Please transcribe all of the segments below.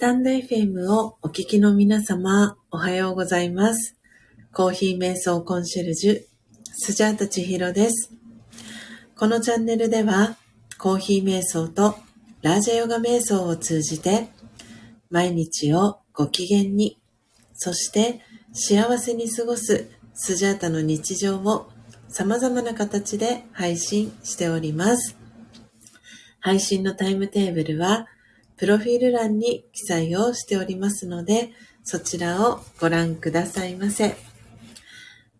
タンド FM をお聞きの皆様、おはようございます。コーヒー瞑想コンシェルジュ、スジャータチヒロです。このチャンネルでは、コーヒー瞑想とラージャヨガ瞑想を通じて、毎日をご機嫌に、そして幸せに過ごすスジャータの日常を様々な形で配信しております。配信のタイムテーブルは、プロフィール欄に記載をしておりますので、そちらをご覧くださいませ。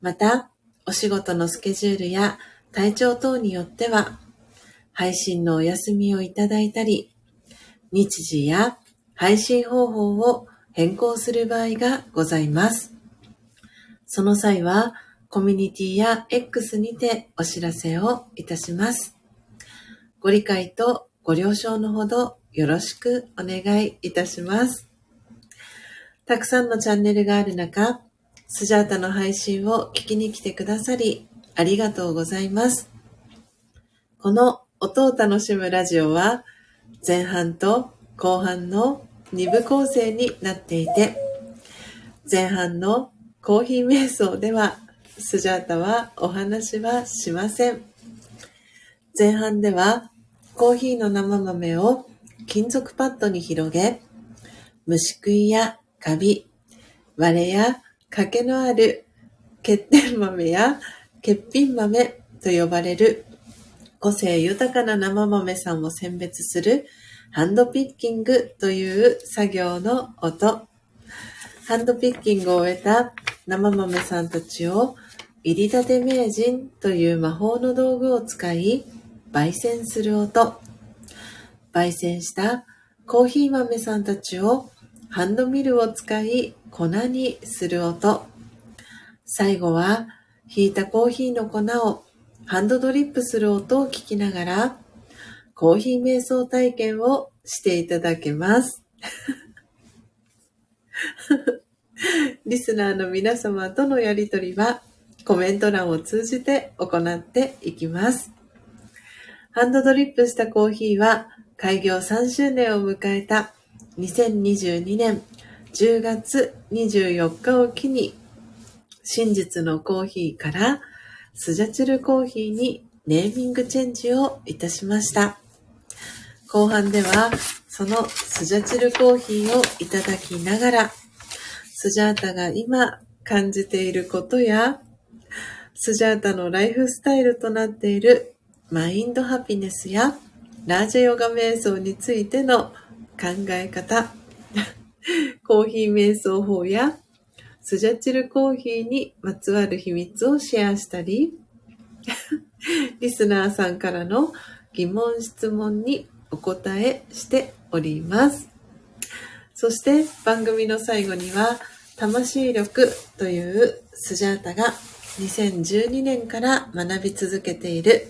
また、お仕事のスケジュールや体調等によっては、配信のお休みをいただいたり、日時や配信方法を変更する場合がございます。その際は、コミュニティや X にてお知らせをいたします。ご理解とご了承のほどよろしくお願いいたします。たくさんのチャンネルがある中、スジャータの配信を聞きに来てくださり、ありがとうございます。この音を楽しむラジオは、前半と後半の2部構成になっていて、前半のコーヒー瞑想では、スジャータはお話はしません。前半ではコーヒーの生豆を金属パッドに広げ、虫食いやカビ、割れや欠けのある欠点豆や欠品豆と呼ばれる個性豊かな生豆さんを選別するハンドピッキングという作業の音。ハンドピッキングを終えた生豆さんたちを入り立て名人という魔法の道具を使い、焙煎する音。焙煎したコーヒー豆さんたちをハンドミルを使い粉にする音。最後は、ひいたコーヒーの粉をハンドドリップする音を聞きながら、コーヒー瞑想体験をしていただけます。リスナーの皆様とのやりとりはコメント欄を通じて行っていきます。ハンドドリップしたコーヒーは開業3周年を迎えた2022年10月24日を機に真実のコーヒーからスジャチルコーヒーにネーミングチェンジをいたしました。後半ではそのスジャチルコーヒーをいただきながらスジャータが今感じていることやスジャータのライフスタイルとなっているマインドハピネスやラージェヨガ瞑想についての考え方、コーヒー瞑想法やスジャチルコーヒーにまつわる秘密をシェアしたり、リスナーさんからの疑問質問にお答えしております。そして番組の最後には、魂力というスジャータが2012年から学び続けている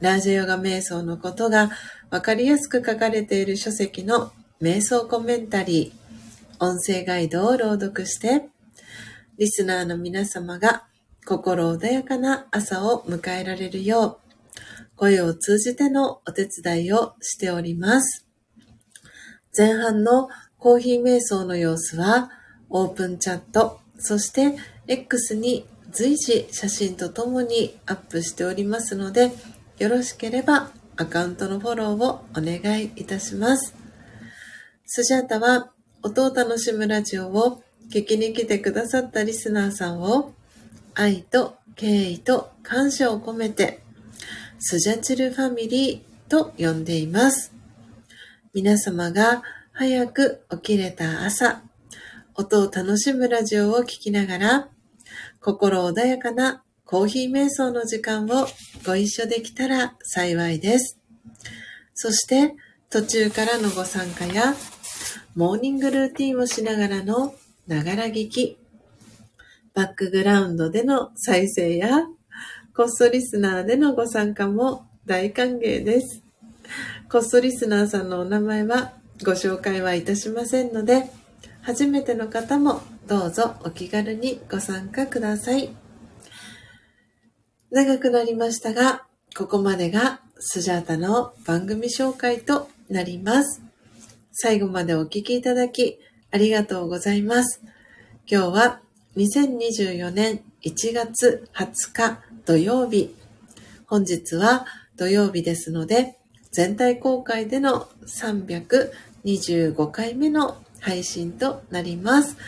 ラージェヨガ瞑想のことがわかりやすく書かれている書籍の瞑想コメンタリー、音声ガイドを朗読して、リスナーの皆様が心穏やかな朝を迎えられるよう、声を通じてのお手伝いをしております。前半のコーヒー瞑想の様子は、オープンチャット、そして X に随時写真とともにアップしておりますので、よろしければアカウントのフォローをお願いいたします。スジャータは音を楽しむラジオを聞きに来てくださったリスナーさんを愛と敬意と感謝を込めてスジャチルファミリーと呼んでいます。皆様が早く起きれた朝、音を楽しむラジオを聴きながら、心穏やかなコーヒー瞑想の時間をご一緒できたら幸いです。そして途中からのご参加やモーニングルーティンをしながらのながら聞き、バックグラウンドでの再生や、コストリスナーでのご参加も大歓迎です。コストリスナーさんのお名前はご紹介はいたしませんので、初めての方もどうぞお気軽にご参加ください。長くなりましたが、ここまでがスジャータの番組紹介となります。最後までお聴きいただきありがとうございます。今日は2024年1月20日土曜日。本日は土曜日ですので、全体公開での325回目の配信となります。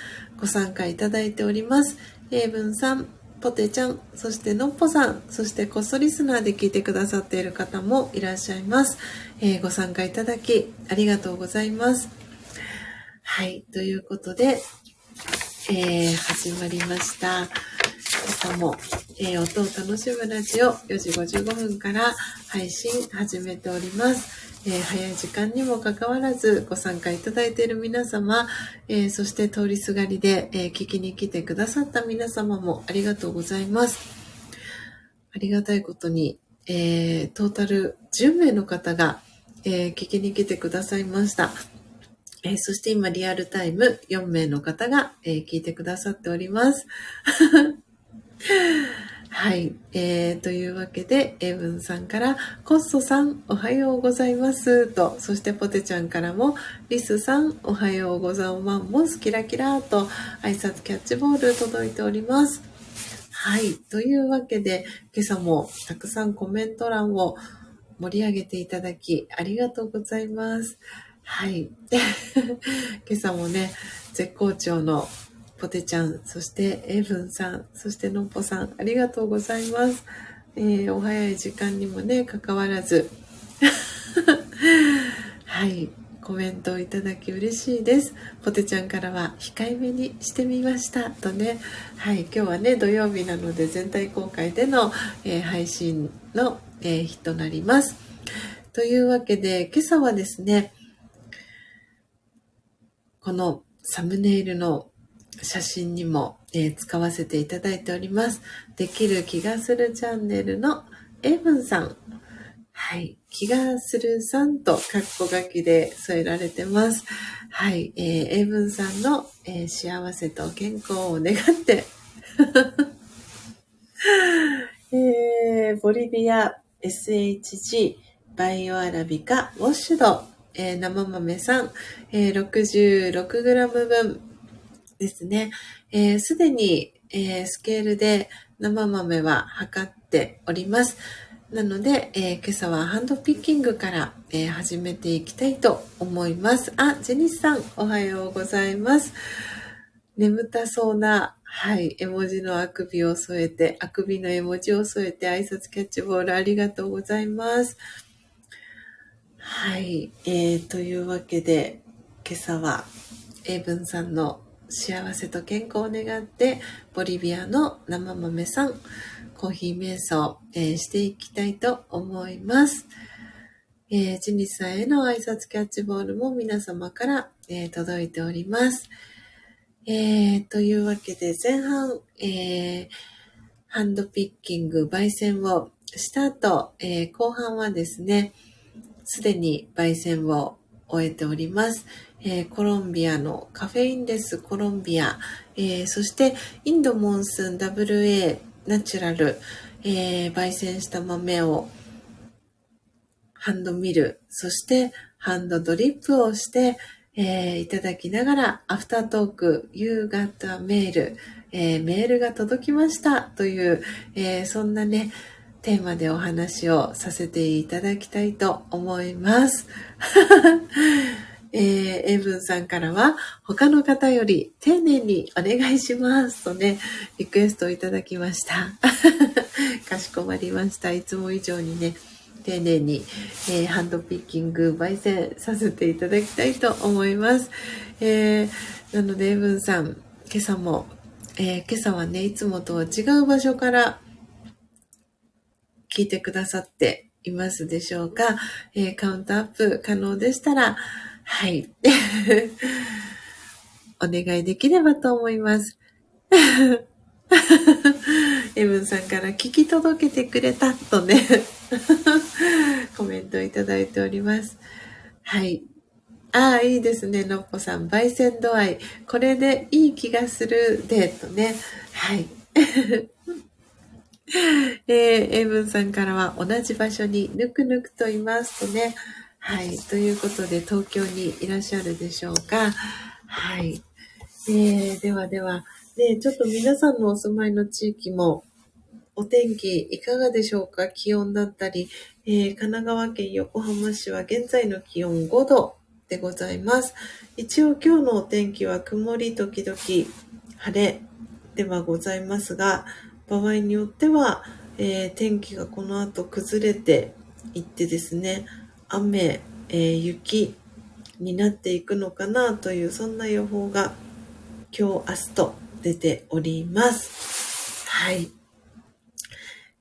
ご参加いただいております。英文さん、ポテちゃん、そしてのっぽさん、そしてこっそリスナーで聞いてくださっている方もいらっしゃいます。えー、ご参加いただきありがとうございます。はい。ということで、えー、始まりました。今朝も、えー、音を楽しむラジオ4時55分から配信始めております。えー、早い時間にもかかわらずご参加いただいている皆様、えー、そして通りすがりで、えー、聞きに来てくださった皆様もありがとうございます。ありがたいことに、えトータル10名の方が、え聞きに来てくださいました。え、そして今リアルタイム4名の方が、え、聞いてくださっております。はい。えー、というわけで、エブンさんから、コッソさん、おはようございます。と、そしてポテちゃんからも、リスさん、おはようございます。キラキラと、挨拶キャッチボール届いております。はい。というわけで、今朝もたくさんコメント欄を盛り上げていただき、ありがとうございます。はい。今朝もね、絶好調のポテちゃん、そしてエブンさん、そしてのっぽさん、ありがとうございます。えー、お早い時間にもね、関わらず。はい。コメントをいただき嬉しいです。ポテちゃんからは控えめにしてみましたとね。はい。今日はね、土曜日なので全体公開での、えー、配信の、えー、日となります。というわけで、今朝はですね、このサムネイルの写真にも、えー、使わせていただいております。できる気がするチャンネルのエイブンさん。はい。気がするさんと、カッコ書きで添えられてます。はい。えー、エブンさんの、えー、幸せと健康を願って えー、ボリビア SHG バイオアラビカウォッシュド、えー、生豆さん、えー、66g 分ですね。す、で、に、えー、スケールで生豆は測っております。なので、えー、今朝はハンドピッキングから、えー、始めていきたいと思います。あ、ジェニスさん、おはようございます。眠たそうな、はい、絵文字のあくびを添えて、あくびの絵文字を添えて挨拶キャッチボールありがとうございます。はい、えー、というわけで、今朝は、英文さんの幸せと健康を願って、ボリビアの生豆さん、コーヒー瞑想、えー、していきたいと思います。えー、ジニスさんへの挨拶キャッチボールも皆様から、えー、届いております。えー、というわけで前半、えー、ハンドピッキング、焙煎をした後、えー、後半はですね、すでに焙煎を終えております。えー、コロンビアのカフェインレスコロンビア、えー、そしてインドモンスン WA ナチュラル、えー、焙煎した豆をハンドミル、そしてハンドドリップをして、えー、いただきながら、アフタートーク、夕方メール、えー、メールが届きました。という、えー、そんなね、テーマでお話をさせていただきたいと思います。えー、エブンさんからは、他の方より丁寧にお願いしますとね、リクエストをいただきました。かしこまりました。いつも以上にね、丁寧に、えー、ハンドピッキング、焙煎させていただきたいと思います。えー、なので、エイブンさん、今朝も、え、今朝はね、いつもとは違う場所から聞いてくださっていますでしょうか、え、カウントアップ可能でしたら、はい。お願いできればと思います。エブンさんから聞き届けてくれたとね コメントいただいております。はい。ああ、いいですね、のっぽさん。焙煎度合い。これでいい気がするで、とね。はい。えー、エイブンさんからは同じ場所にぬくぬくといますとね。はい。ということで、東京にいらっしゃるでしょうか。はい。えー、ではでは、ね、ちょっと皆さんのお住まいの地域も、お天気いかがでしょうか？気温だったり、えー、神奈川県横浜市は現在の気温5度でございます。一応今日のお天気は曇り時々晴れではございますが、場合によっては、えー、天気がこの後崩れていってですね、雨、えー、雪になっていくのかなというそんな予報が今日明日と出ております。はい。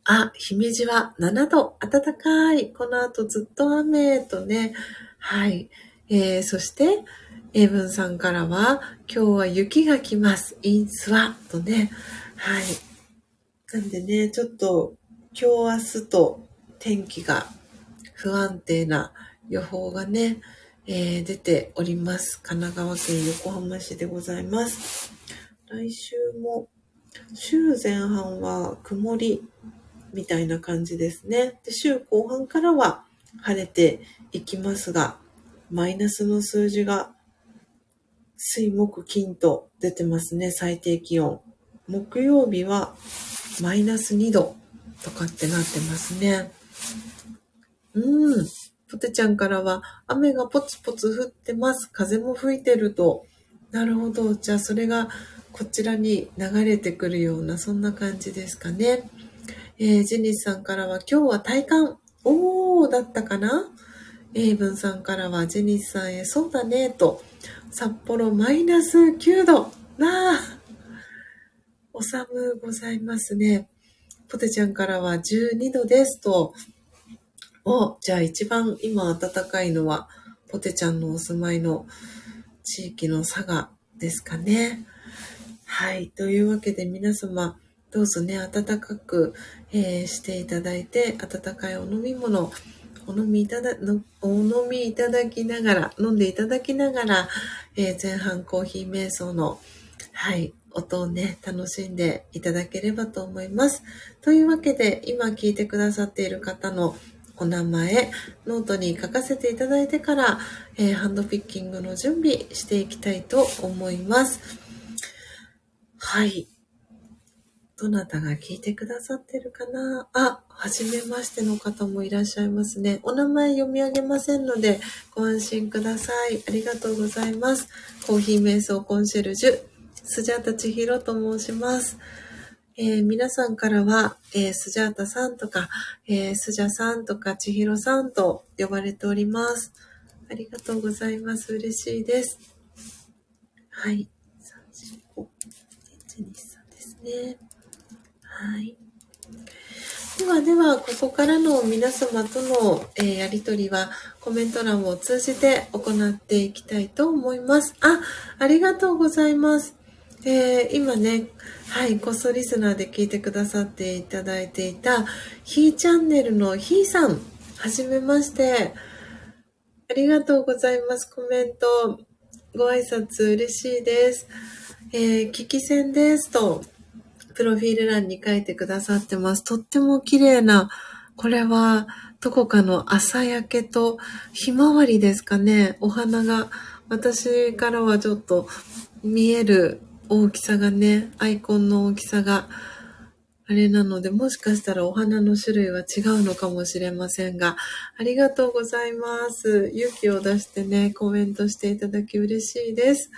あ、姫路は7度、暖かい。この後ずっと雨とね。はい。えー、そして、エイブンさんからは、今日は雪が来ます。インスワとね。はい。なんでね、ちょっと今日明日と天気が不安定な予報がね、えー、出ております。神奈川県横浜市でございます。来週も、週前半は曇りみたいな感じですね。で週後半からは晴れていきますが、マイナスの数字が水木金と出てますね、最低気温。木曜日はマイナス2度とかってなってますね。うん。ポテちゃんからは、雨がポツポツ降ってます。風も吹いてると。なるほど。じゃあそれがこちらに流れてくるような、そんな感じですかね。えー、ジェニスさんからは、今日は体感、おーだったかな？エイブンさんからは、ジェニスさんへ、そうだね、と、札幌マイナス9度。なあ、お寒ございますね。ポテちゃんからは12度ですと。お、じゃあ一番今暖かいのは、ポテちゃんのお住まいの地域の佐賀ですかね。はい。というわけで皆様、どうぞね、暖かく、えー、していただいて、温かいお飲み物、お飲みいただ、お飲みいただきながら、飲んでいただきながら、えー、前半コーヒー瞑想の、はい、音をね、楽しんでいただければと思います。というわけで、今聞いてくださっている方のお名前、ノートに書かせていただいてから、えー、ハンドピッキングの準備していきたいと思います。はい。どなたが聞いてくださってるかな？あ、はじめましての方もいらっしゃいますね。お名前読み上げませんので、ご安心ください。ありがとうございます。コーヒー瞑想コンシェルジュ、スジャータ千尋と申します。えー、皆さんからは、えー、スジャータさんとか、えー、スジャさんとか、千尋さんと呼ばれております。ありがとうございます。嬉しいです。はい。3、ですね。はい。ではでは、ここからの皆様との、えー、やりとりはコメント欄を通じて行っていきたいと思います。あ、ありがとうございます。え、今ね、はい、こっそリスナーで聞いてくださっていただいていた、ひーチャンネルのひーさん、はじめまして。ありがとうございます。コメント、ご挨拶嬉しいです。えー、聞き戦ですと、プロフィール欄に書いてくださってます。とっても綺麗な、これは、どこかの朝焼けとひまわりですかね。お花が、私からはちょっと見える大きさがね、アイコンの大きさが、あれなので、もしかしたらお花の種類は違うのかもしれませんが、ありがとうございます。勇気を出してね、コメントしていただき嬉しいです。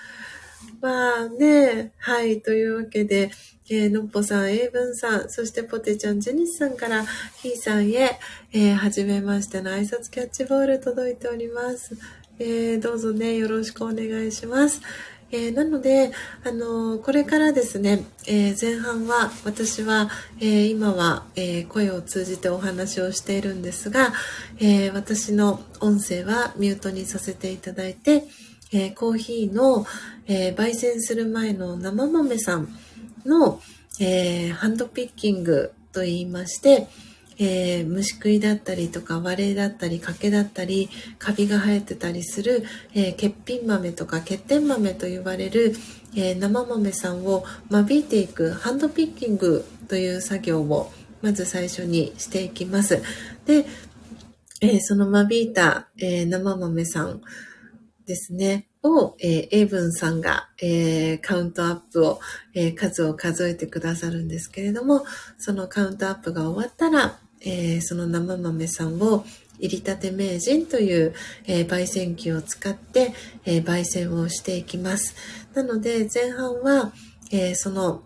まあね、はい、というわけで、えー、のっぽさん、英文さん、そしてポテちゃん、ジェニスさんから、ひーさんへ、えー、はじめましての挨拶キャッチボール届いております。えー、どうぞね、よろしくお願いします。えー、なので、あのー、これからですね、えー、前半は私は、え今は、え声を通じてお話をしているんですが、え私の音声はミュートにさせていただいて、えコーヒーの、え焙煎する前の生豆さんの、えハンドピッキングと言いまして、えー、虫食いだったりとか割れだったり欠けだったりカビが生えてたりする、えー、欠品豆とか欠点豆と呼ばれる、えー、生豆さんを間引いていくハンドピッキングという作業をまず最初にしていきます。で、えその間引いた、え生豆さんですね。を、えー、英文さんが、えー、カウントアップを、えー、数を数えてくださるんですけれども、そのカウントアップが終わったら、えー、その生豆さんを入りたて名人という、えー、焙煎機を使って、えー、焙煎をしていきます。なので前半は、えその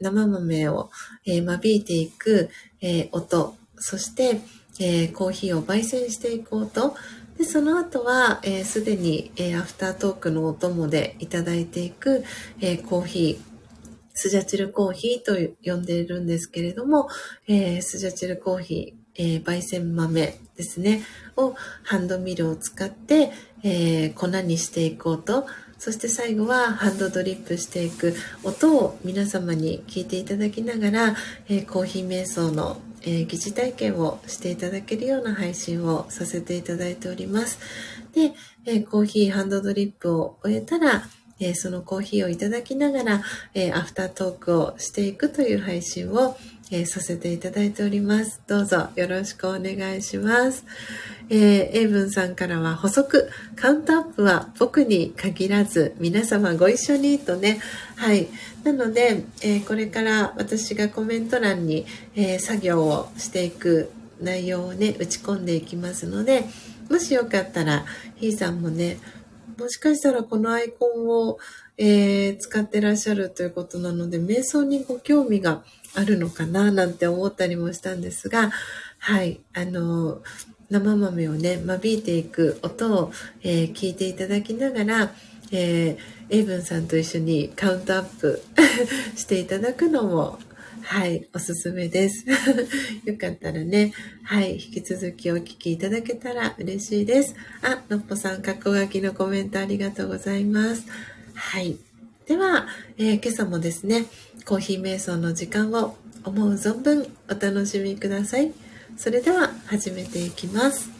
生豆を、え間引いていく、え音、そして、えコーヒーを焙煎していく音、でその後はすで、に、えアフタートークのお供でいただいていく、えコーヒー、スジャチルコーヒーと呼んでいるんですけれども、えー、スジャチルコーヒー、えー、焙煎豆ですね、をハンドミルを使って、えー、粉にしていこうと、そして最後はハンドドリップしていく音を皆様に聞いていただきながら、えコーヒー瞑想の、え疑似体験をしていただけるような配信をさせていただいております。で、えコーヒーハンドドリップを終えたら、えー、そのコーヒーをいただきながら、えー、アフタートークをしていくという配信を、えー、させていただいております。どうぞよろしくお願いします。えー、エイブンさんからは補足、カウントアップは僕に限らず皆様ご一緒にとね、はい。なので、えー、これから私がコメント欄に、えー、作業をしていく内容をね、打ち込んでいきますので、もしよかったら、ひーさんもね、もしかしたらこのアイコンを、えー、使ってらっしゃるということなので、瞑想にご興味があるのかななんて思ったりもしたんですが、はい、あの、生豆をね、間引いていく音を、えー、聞いていただきながら、えー、エイブンさんと一緒にカウントアップ していただくのも、はい、おすすめです。よかったらね、はい、引き続きお聞きいただけたら嬉しいです。あ、のっぽさん、かっこ書きのコメントありがとうございます。はい。では、えー、今朝もですね、コーヒー瞑想の時間を思う存分お楽しみください。それでは始めていきます。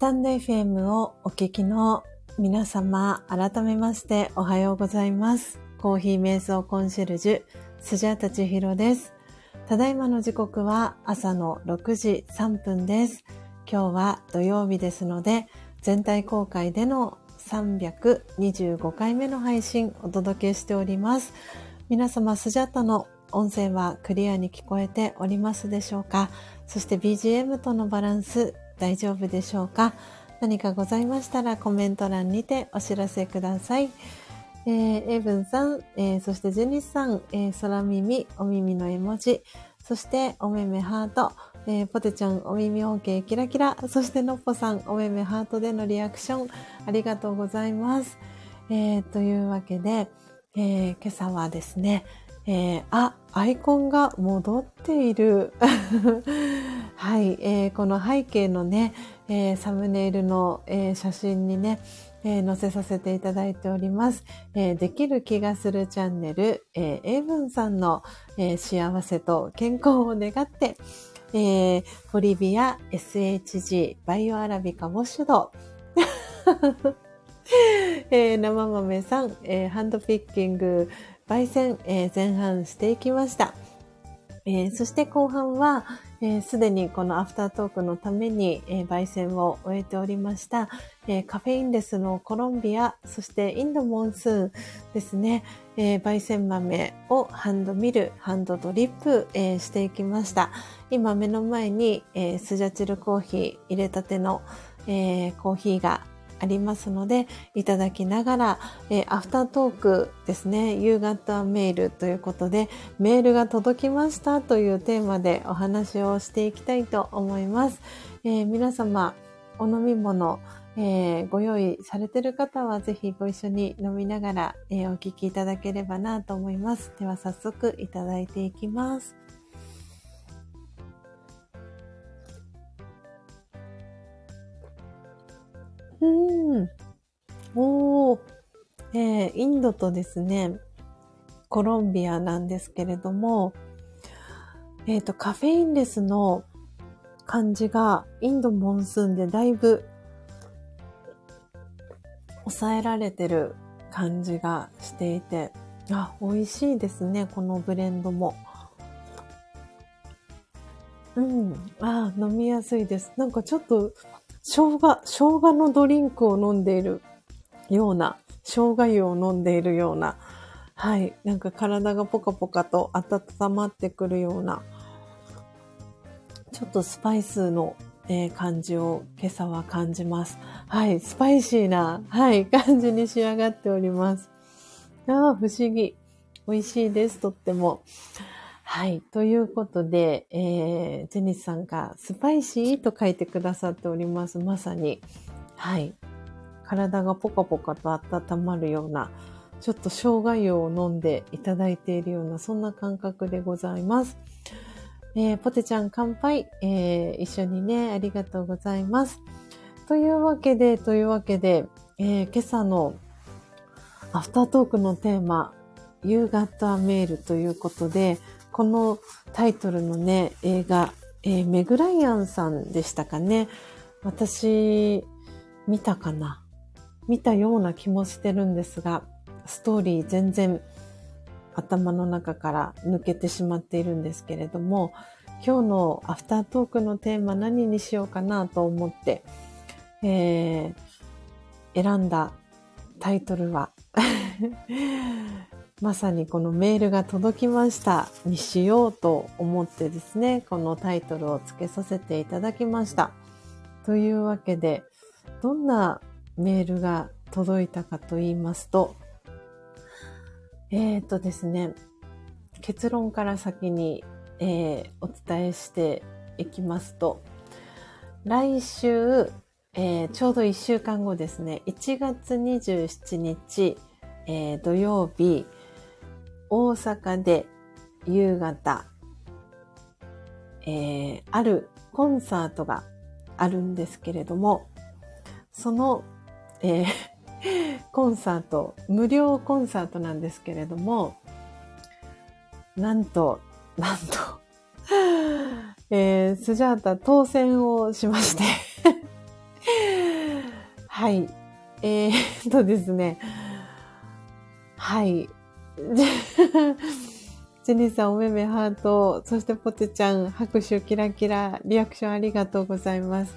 タンド FM をお聞きの皆様、改めましておはようございます。コーヒー瞑想コンシェルジュ、スジャータチヒロです。ただいまの時刻は朝の6時3分です。今日は土曜日ですので、全体公開での325回目の配信お届けしております。皆様、スジャータの音声はクリアに聞こえておりますでしょうか？そして BGM とのバランス大丈夫でしょうか？何かございましたらコメント欄にてお知らせください。えー、エブンさん、えー、そしてジェニスさん、えー、空耳、お耳の絵文字、そしておめめハート、えー、ポテちゃんお耳 OK キラキラ、そしてのっぽさんおめめハートでのリアクションありがとうございます。えー、というわけで、えー、今朝はですね、えー、あ、アイコンが戻っている。はい、えー、この背景のね、えー、サムネイルの、えー、写真にね、えー、載せさせていただいております。えー、できる気がするチャンネル、えー、エイブンさんの、えー、幸せと健康を願って、えー、ボリビア SHG バイオアラビカウォッシュド、えー、生豆さん、えー、ハンドピッキング焙煎、えー、前半していきました。えー、そして後半は、す、え、で、にこのアフタートークのために、えー、焙煎を終えておりました、えー、カフェインレスのコロンビア、そしてインドモンスーンですね、えー、焙煎豆をハンドミル、ハンドドリップ、えー、していきました。今目の前に、えー、スジャチルコーヒー入れたての、えー、コーヒーがありますので、いただきながら、えー、アフタートークですね、夕方メールということで、メールが届きましたというテーマでお話をしていきたいと思います。えー、皆様、お飲み物、えー、ご用意されてる方はぜひご一緒に飲みながら、えお聞きいただければなと思います。では早速いただいていきます。うん。おー。えー、インドとですね、コロンビアなんですけれども、えっ、ー、と、カフェインレスの感じがインドモンスーンでだいぶ抑えられてる感じがしていて、あ、美味しいですね、このブレンドも。うん。あ、飲みやすいです。なんかちょっと生姜、生姜のドリンクを飲んでいるような、生姜湯を飲んでいるような、はい、なんか体がポカポカと温まってくるような、ちょっとスパイスの、えー、感じを今朝は感じます。はい、スパイシーな、はい、感じに仕上がっております。ああ、不思議。美味しいです、とっても。はい。ということで、えー、ジェニスさんがスパイシーと書いてくださっております。まさに。はい。体がポカポカと温まるような、ちょっと生姜湯を飲んでいただいているような、そんな感覚でございます。えー、ポテちゃん乾杯、えー、一緒にね、ありがとうございます。というわけで、というわけで、えー、今朝のアフタートークのテーマ、夕方メールということで、このタイトルのね、映画、えー、メグライアンさんでしたかね。私、見たかな見たような気もしてるんですが、ストーリー全然頭の中から抜けてしまっているんですけれども、今日のアフタートークのテーマ何にしようかなと思って、えー、選んだタイトルは まさにこのメールが届きましたにしようと思ってですね、このタイトルを付けさせていただきました。というわけで、どんなメールが届いたかと言いますと、えっ、ー、とですね、結論から先に、えー、お伝えしていきますと、来週、えー、ちょうど1週間後ですね、1月27日、えー、土曜日、大阪で夕方、えー、あるコンサートがあるんですけれども、その、えー、コンサート、無料コンサートなんですけれども、なんと、なんと えー、スジャータ当選をしまして はい。えー、っとですね。はい。ジェニーさん、おめめハート、そしてポテちゃん、拍手キラキラ、リアクションありがとうございます。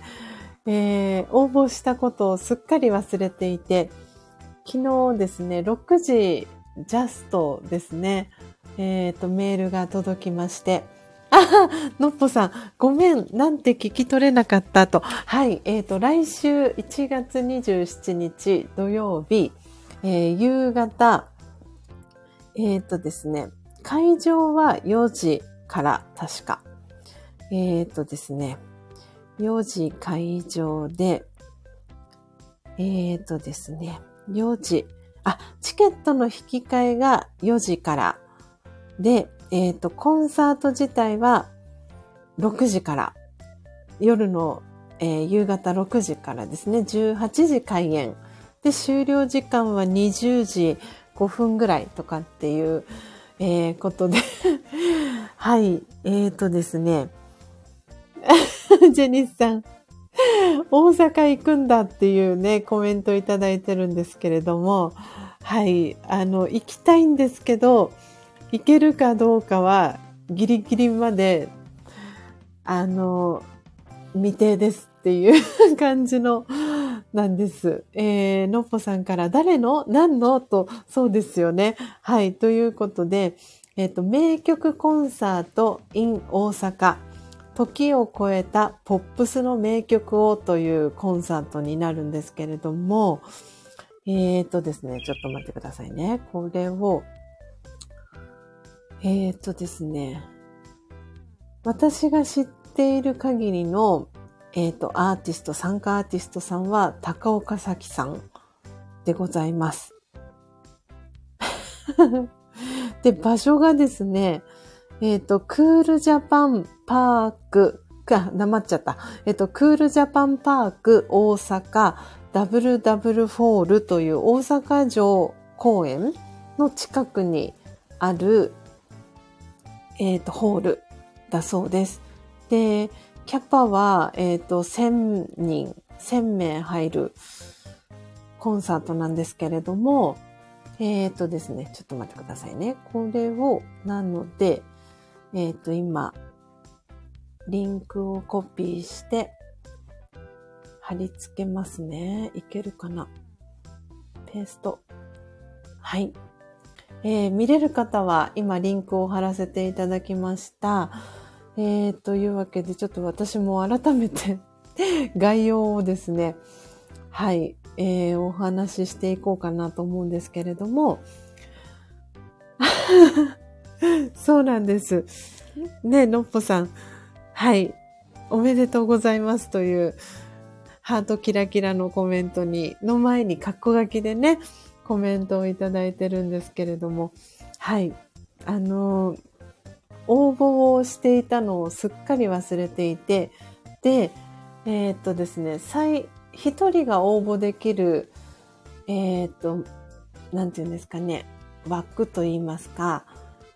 えー、応募したことをすっかり忘れていて、昨日ですね、6時ジャストですね、えっ、ー、と、メールが届きまして、あのっぽさん、ごめん、なんて聞き取れなかったと。はい、えっ、ー、と、来週1月27日土曜日、えー、夕方、えっ、ー、とですね、会場は4時から確か。えっ、とですね、4時会場で、えっ、とですね、4時、あ、チケットの引き換えが4時からで、えっ、ー、と、コンサート自体は6時から、夜の、えー、夕方6時からですね、18時開演。で、終了時間は20時5分ぐらいとかっていう、えー、ことで。はい、えっ、ー、とですね、ジェニスさん、大阪行くんだっていうね、コメントいただいてるんですけれども、はい、あの、行きたいんですけど、いけるかどうかはギリギリまで、あの、未定ですっていう 感じの、なんです。えー、のっぽさんから誰の？何の？と、そうですよね。はい。ということで、えっ、ー、と、名曲コンサート in 大阪。時を超えたポップスの名曲をというコンサートになるんですけれども、えっ、ー、とですね、ちょっと待ってくださいね。これをえー、っとですね、私が知っている限りの、えー、っと、アーティスト、参加アーティストさんは、高岡咲さんでございます。で、場所がですね、えっ、と、クールジャパンパーク、か、なまっちゃった。えっ、と、クールジャパンパーク大阪ダブルダブルフォールという大阪城公園の近くにあるえっ、ー、と、ホールだそうです。で、キャパは、えっ、ー、と、1000人、1000名入るコンサートなんですけれども、えっ、ー、とですね、ちょっと待ってくださいね。これを、なので、えっ、と、今、リンクをコピーして、貼り付けますね。いけるかな？ペースト。はい。えー、見れる方は今リンクを貼らせていただきました。えー、というわけでちょっと私も改めて 概要をですね、はい、えー、お話ししていこうかなと思うんですけれども、そうなんです。ね、のっぽさん。はい。おめでとうございますという、ハートキラキラのコメントに、の前にカッコ書きでね、コメントをいただいてるんですけれども、はい。あの、応募をしていたのをすっかり忘れていて、で、えー、っとですね、最、一人が応募できる、えー、っと、なんていうんですかね、枠と言いますか、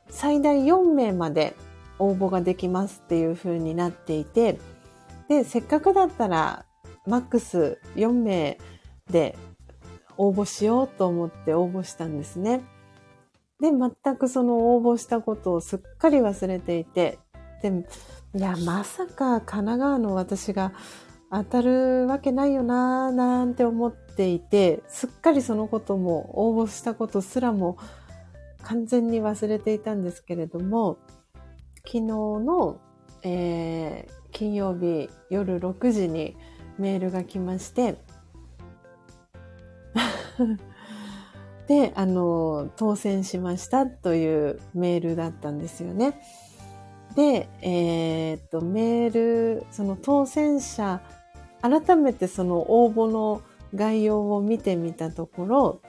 最大4名まで応募ができますっていう風になっていて、で、せっかくだったら、マックス4名で応募しようと思って応募したんですね。で、全くその応募したことをすっかり忘れていて、で、いや、まさか神奈川の私が当たるわけないよなぁ、なんて思っていて、すっかりそのことも応募したことすらも完全に忘れていたんですけれども、昨日の、えー、金曜日夜6時にメールが来まして、で、あの、当選しましたというメールだったんですよね。で、えー、っと、メール、その当選者、改めてその応募の概要を見てみたところ、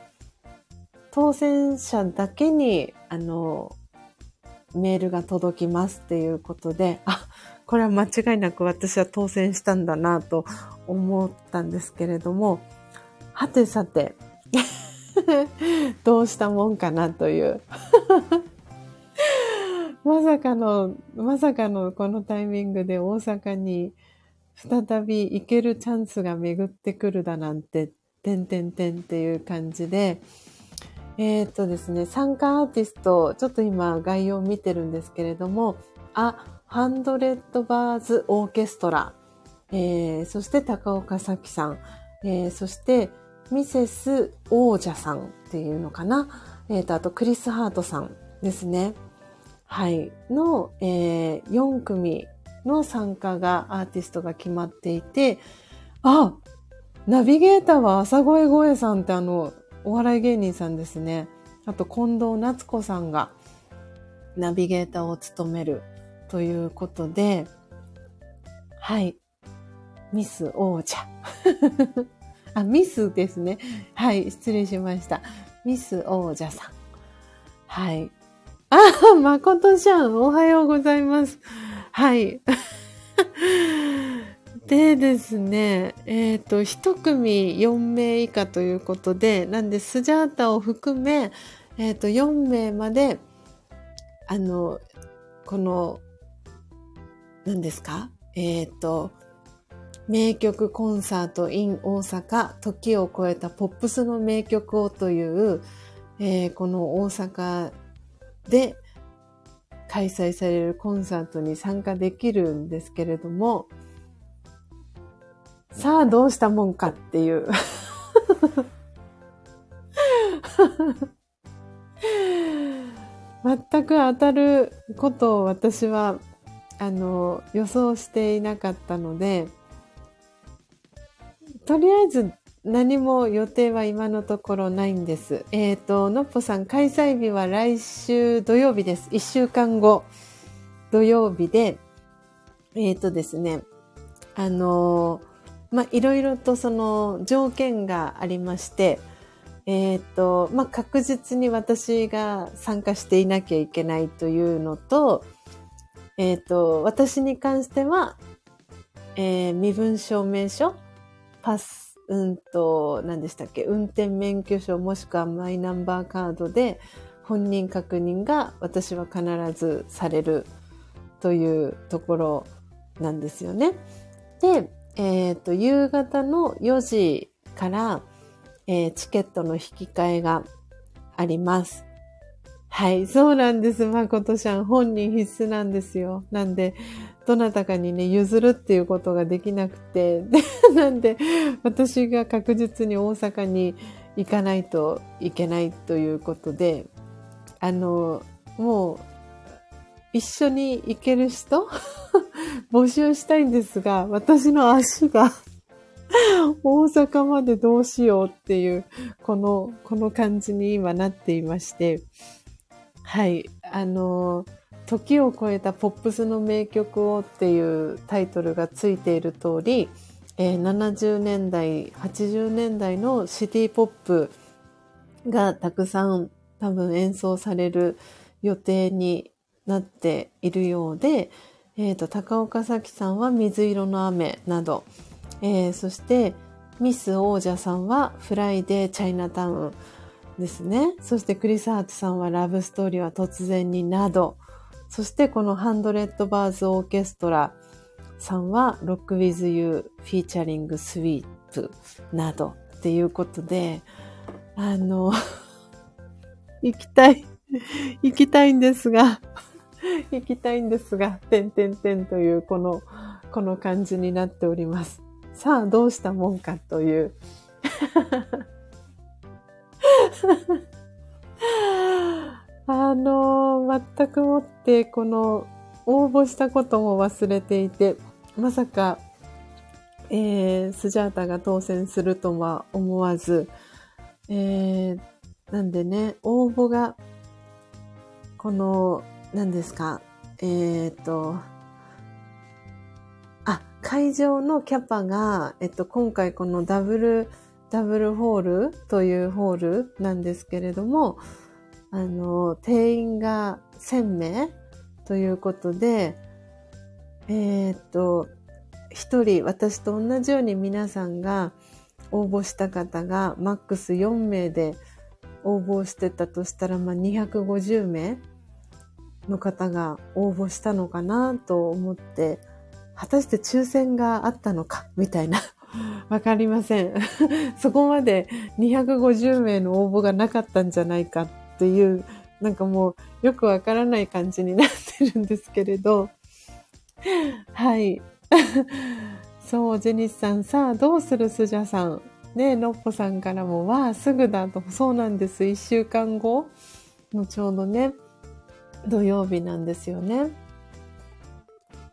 当選者だけに、あの、メールが届きますっていうことで、あ、これは間違いなく私は当選したんだなと思ったんですけれども、はてさて、どうしたもんかなという。まさかの、まさかのこのタイミングで大阪に再び行けるチャンスが巡ってくるだなんててんてんてんっていう感じで、えー、っとですね、参加アーティスト、ちょっと今概要を見てるんですけれども、あ、ハンドレッドバーズオーケストラ、えー、そして高岡咲さん、えー、そしてミセス王者さんっていうのかな？えっ、ー、と、あとクリス・ハートさんですね。はい。の、えー、4組の参加が、アーティストが決まっていて、あナビゲーターは朝声声さんってあの、お笑い芸人さんですね。あと、近藤夏子さんがナビゲーターを務めるということで、はい。ミス王者。あ、ミスですね。はい、失礼しました。ミス王者さん。はい。あ、まことちゃん、おはようございます。はい。でですね、えっ、ー、と、一組4名以下ということで、なんでスジャータを含め、えっ、ー、と、4名まで、あの、この、何ですか？えっ、ー、と、名曲コンサート in 大阪時を超えたポップスの名曲をという、えー、この大阪で開催されるコンサートに参加できるんですけれども、さあどうしたもんかっていう。全く当たることを私はあの予想していなかったのでとりあえず何も予定は今のところないんです。えっ、ー、と、のっぽさん開催日は来週土曜日です。1週間後土曜日で、えっ、ー、とですね、あのまあ、いろいろとその条件がありまして、えっ、と、まあ、確実に私が参加していなきゃいけないというのと、えっ、と、私に関しては、え身分証明書パス、うんと、何でしたっけ、運転免許証もしくはマイナンバーカードで本人確認が私は必ずされるというところなんですよね。で、えっ、ー、と、夕方の4時から、えー、チケットの引き換えがあります。はい、そうなんです。まことちゃん、本人必須なんですよ。なんで、どなたかにね、譲るっていうことができなくて、なんで、私が確実に大阪に行かないといけないということで、あの、もう、一緒に行ける人 募集したいんですが、私の足が 大阪までどうしようっていう、この、この感じに今なっていまして、はい、あの、時を超えたポップスの名曲をっていうタイトルがついている通り、えー、70年代、80年代のシティポップがたくさん多分演奏される予定になっているようで、えっ、ー、と、高岡咲さんは水色の雨など、えー、そしてミス王者さんはフライデーチャイナタウンですね。そしてクリス・ハートさんはラブストーリーは突然になど、そしてこのハンドレッドバーズオーケストラさんは Rock with You featuring スイープなどっていうことで、あの、行きたい、行きたいんですが、行きたいんですが、てんてんてんというこの、この感じになっております。さあ、どうしたもんかという。あの、全くもってこの応募したことも忘れていて、まさか、えー、スジャータが当選するとは思わず、えー、なんでね、応募が、この、何ですか、えっ、ー、と、あ、会場のキャパが、えっと、今回このダブル、ダブルホールというホールなんですけれども、あの、定員が1000名ということで、えー、っと、一人、私と同じように皆さんが応募した方がマックス4名で応募してたとしたら、まあ、250名の方が応募したのかなと思って、果たして抽選があったのかみたいな わかりません。そこまで250名の応募がなかったんじゃないかっていう、なんかもうよくわからない感じになってるんですけれど。はい。そう、ジェニスさん、さあ、どうするスジャさん。ねのっぽさんからも、わあ、すぐだと。そうなんです。一週間後のちょうどね、土曜日なんですよね。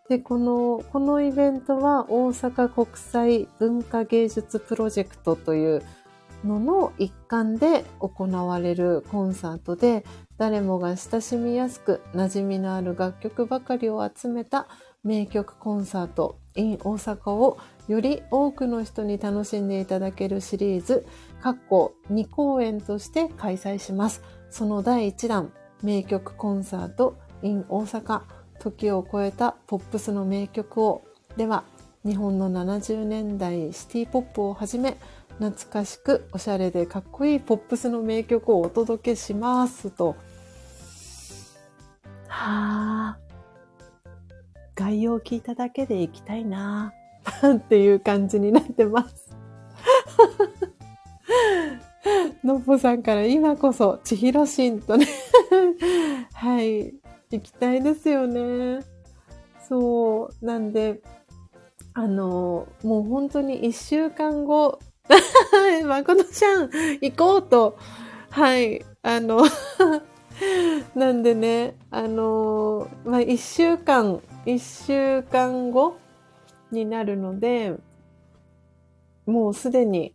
で、この、このイベントは大阪国際文化芸術プロジェクトというのの一環で行われるコンサートで、誰もが親しみやすく馴染みのある楽曲ばかりを集めた名曲コンサート in 大阪をより多くの人に楽しんでいただけるシリーズ、括弧2公演として開催します。その第1弾、名曲コンサート in 大阪時を超えたポップスの名曲をでは日本の70年代シティポップをはじめ懐かしくおしゃれでかっこいいポップスの名曲をお届けしますと。はあ。概要を聞いただけで行きたいな。っていう感じになってます。のっぽさんから今こそ千尋しんとね。はい。行きたいですよね。そう。なんで、あの、もう本当に一週間後、まことちゃん、行こうと。はい。あの なんでね、あの、まあ、一週間、一週間後になるので、もうすでに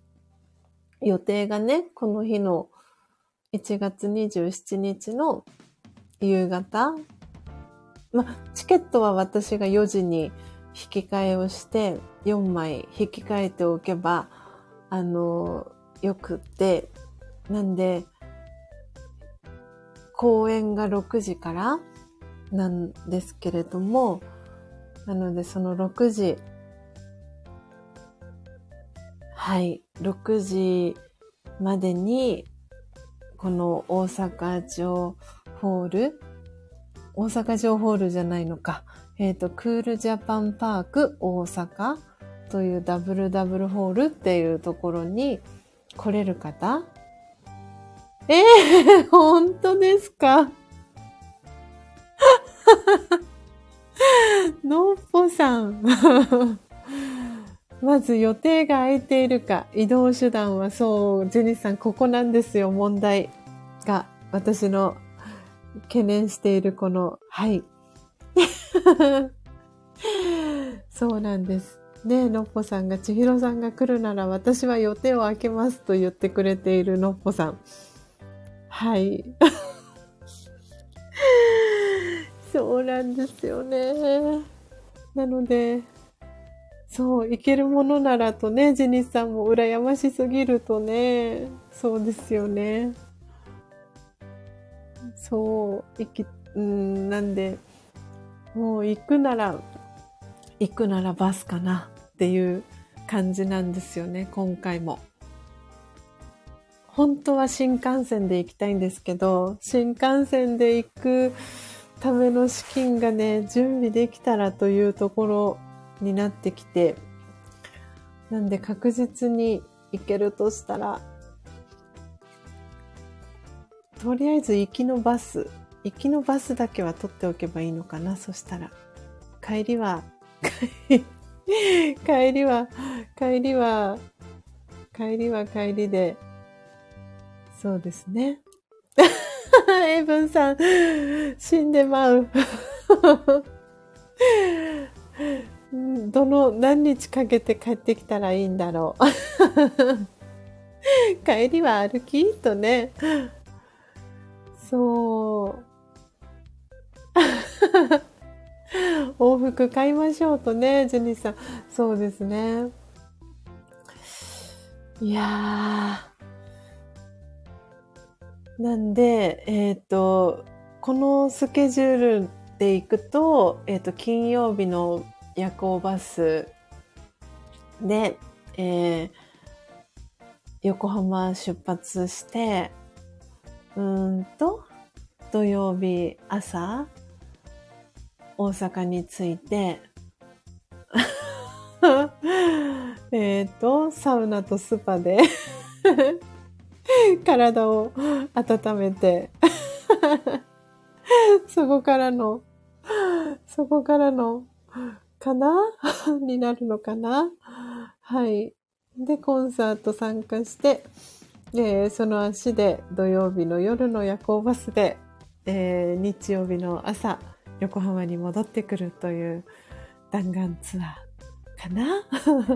予定がね、この日の1月27日の夕方。まあ、チケットは私が4時に引き換えをして4枚引き換えておけば、あの、よくって、なんで、公演が6時からなんですけれども、なのでその6時、はい、6時までに、この大阪城ホール、大阪城ホールじゃないのか。えっ、ー、と、クールジャパンパーク大阪というダブルダブルホールっていうところに来れる方？ええー、本当ですか？のっぽさん。まず予定が空いているか、移動手段はそう、ジェニスさん、ここなんですよ、問題が。私の懸念しているこの、はい。そうなんです。ねのっぽさんが、ちひろさんが来るなら私は予定を空けますと言ってくれているのっぽさん。はい。そうなんですよね。なので、そう、行けるものならとね、ジェニスさんも羨ましすぎるとね、そうですよね。そう、行き、うん、なんで、もう行くなら、行くならバスかなっていう感じなんですよね、今回も。本当は新幹線で行きたいんですけど、新幹線で行くための資金がね、準備できたらというところになってきて、なんで確実に行けるとしたら、とりあえず行きのバス、行きのバスだけは取っておけばいいのかな、そしたら。帰りは、帰りは、帰りは、帰りは帰りで、そうですね。エブンさん、死んでまう。どの、何日かけて帰ってきたらいいんだろう。帰りは歩きとね。そう。往復買いましょうとね、ジェニーさん。そうですね。いやー。なんで、えっ、ー、と、このスケジュールで行くと、えっ、ー、と、金曜日の夜行バスで、えー、横浜出発して、うんと、土曜日朝、大阪に着いて、えっ、と、サウナとスパで。体を温めて。そこからの、そこからの、かな？になるのかな？はい。で、コンサート参加して、えー、その足で土曜日の夜の夜行バスで、えー、日曜日の朝、横浜に戻ってくるという弾丸ツアーかな？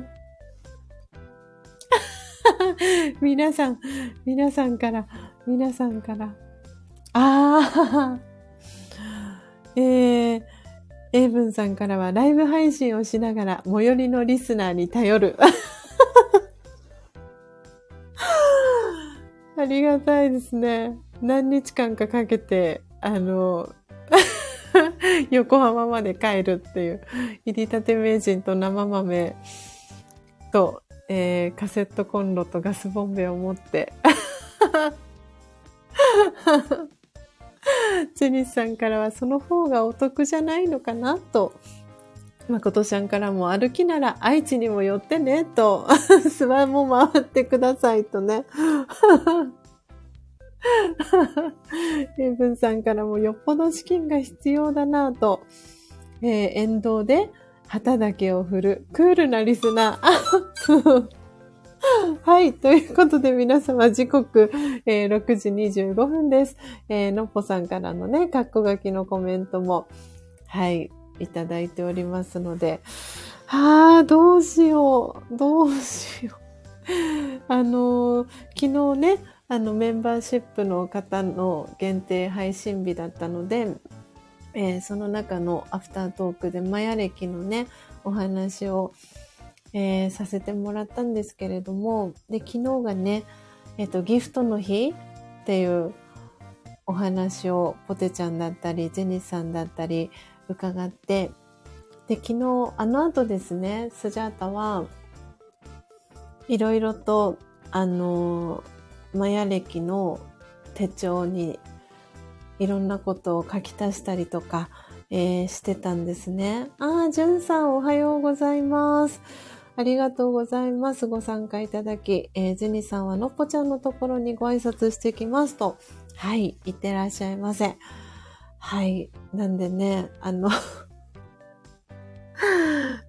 皆さん、皆さんから、皆さんから。ああ、えー、エイブンさんからはライブ配信をしながら最寄りのリスナーに頼る。ありがたいですね。何日間かかけて、あの、横浜まで帰るっていう、入りたて名人と生豆と、えー、カセットコンロとガスボンベを持って ジェニスさんからはその方がお得じゃないのかなと。まことちゃんからも歩きなら愛知にも寄ってねと。諏訪も回ってくださいとね。エイブンさんからもよっぽど資金が必要だなぁと。えー、沿道で旗だけを振るクールなリスナー。はい。ということで皆様時刻、えー、6時25分です。えー、のっぽさんからのね、カッコ書きのコメントも、はい、いただいておりますので、ああ、どうしよう。どうしよう。あのー、昨日ね、あの、メンバーシップの方の限定配信日だったので、えー、その中のアフタートークでマヤ歴のね、お話を、えー、させてもらったんですけれども、で、昨日がね、え、ー、と、ギフトの日っていうお話をポテちゃんだったり、ジェニスさんだったり伺って、で、昨日、あの後ですね、スジャータはいろいろと、あの、マヤ歴の手帳にいろんなことを書き足したりとか、えー、してたんですね。ああ、じゅんさんおはようございます。ありがとうございます。ご参加いただき、えー、ジェニさんはのっぽちゃんのところにご挨拶してきますと、はい、いってらっしゃいませ。はい、なんでね、あの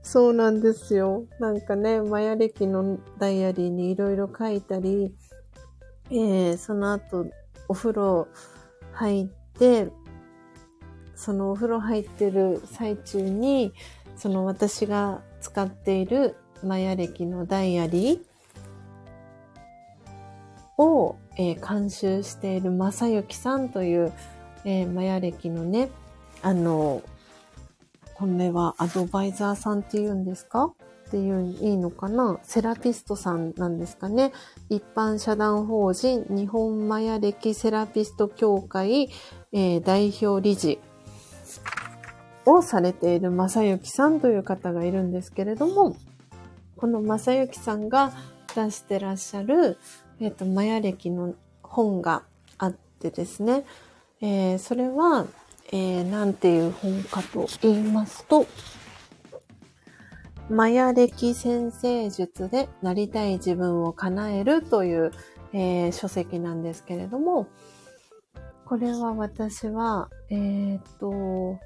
そうなんですよ。なんかね、マヤ歴のダイアリーにいろいろ書いたり、えー、その後、お風呂入って、そのお風呂入ってる最中に、その私が使っているマヤ歴のダイアリーを、えー、監修している正幸さんという、えー、マヤ歴のね、あの、これはアドバイザーさんっていうんですか？っていういいのかなセラピストさんなんですかね。一般社団法人日本マヤ歴セラピスト協会、えー、代表理事をされている正幸さんという方がいるんですけれども、この正幸さんが出してらっしゃる、えっ、ー、と、マヤ歴の本があってですね、えー、それは、えー、なんていう本かと言いますと、マヤ歴先生術でなりたい自分を叶えるという、えー、書籍なんですけれども、これは私は、えー、っと、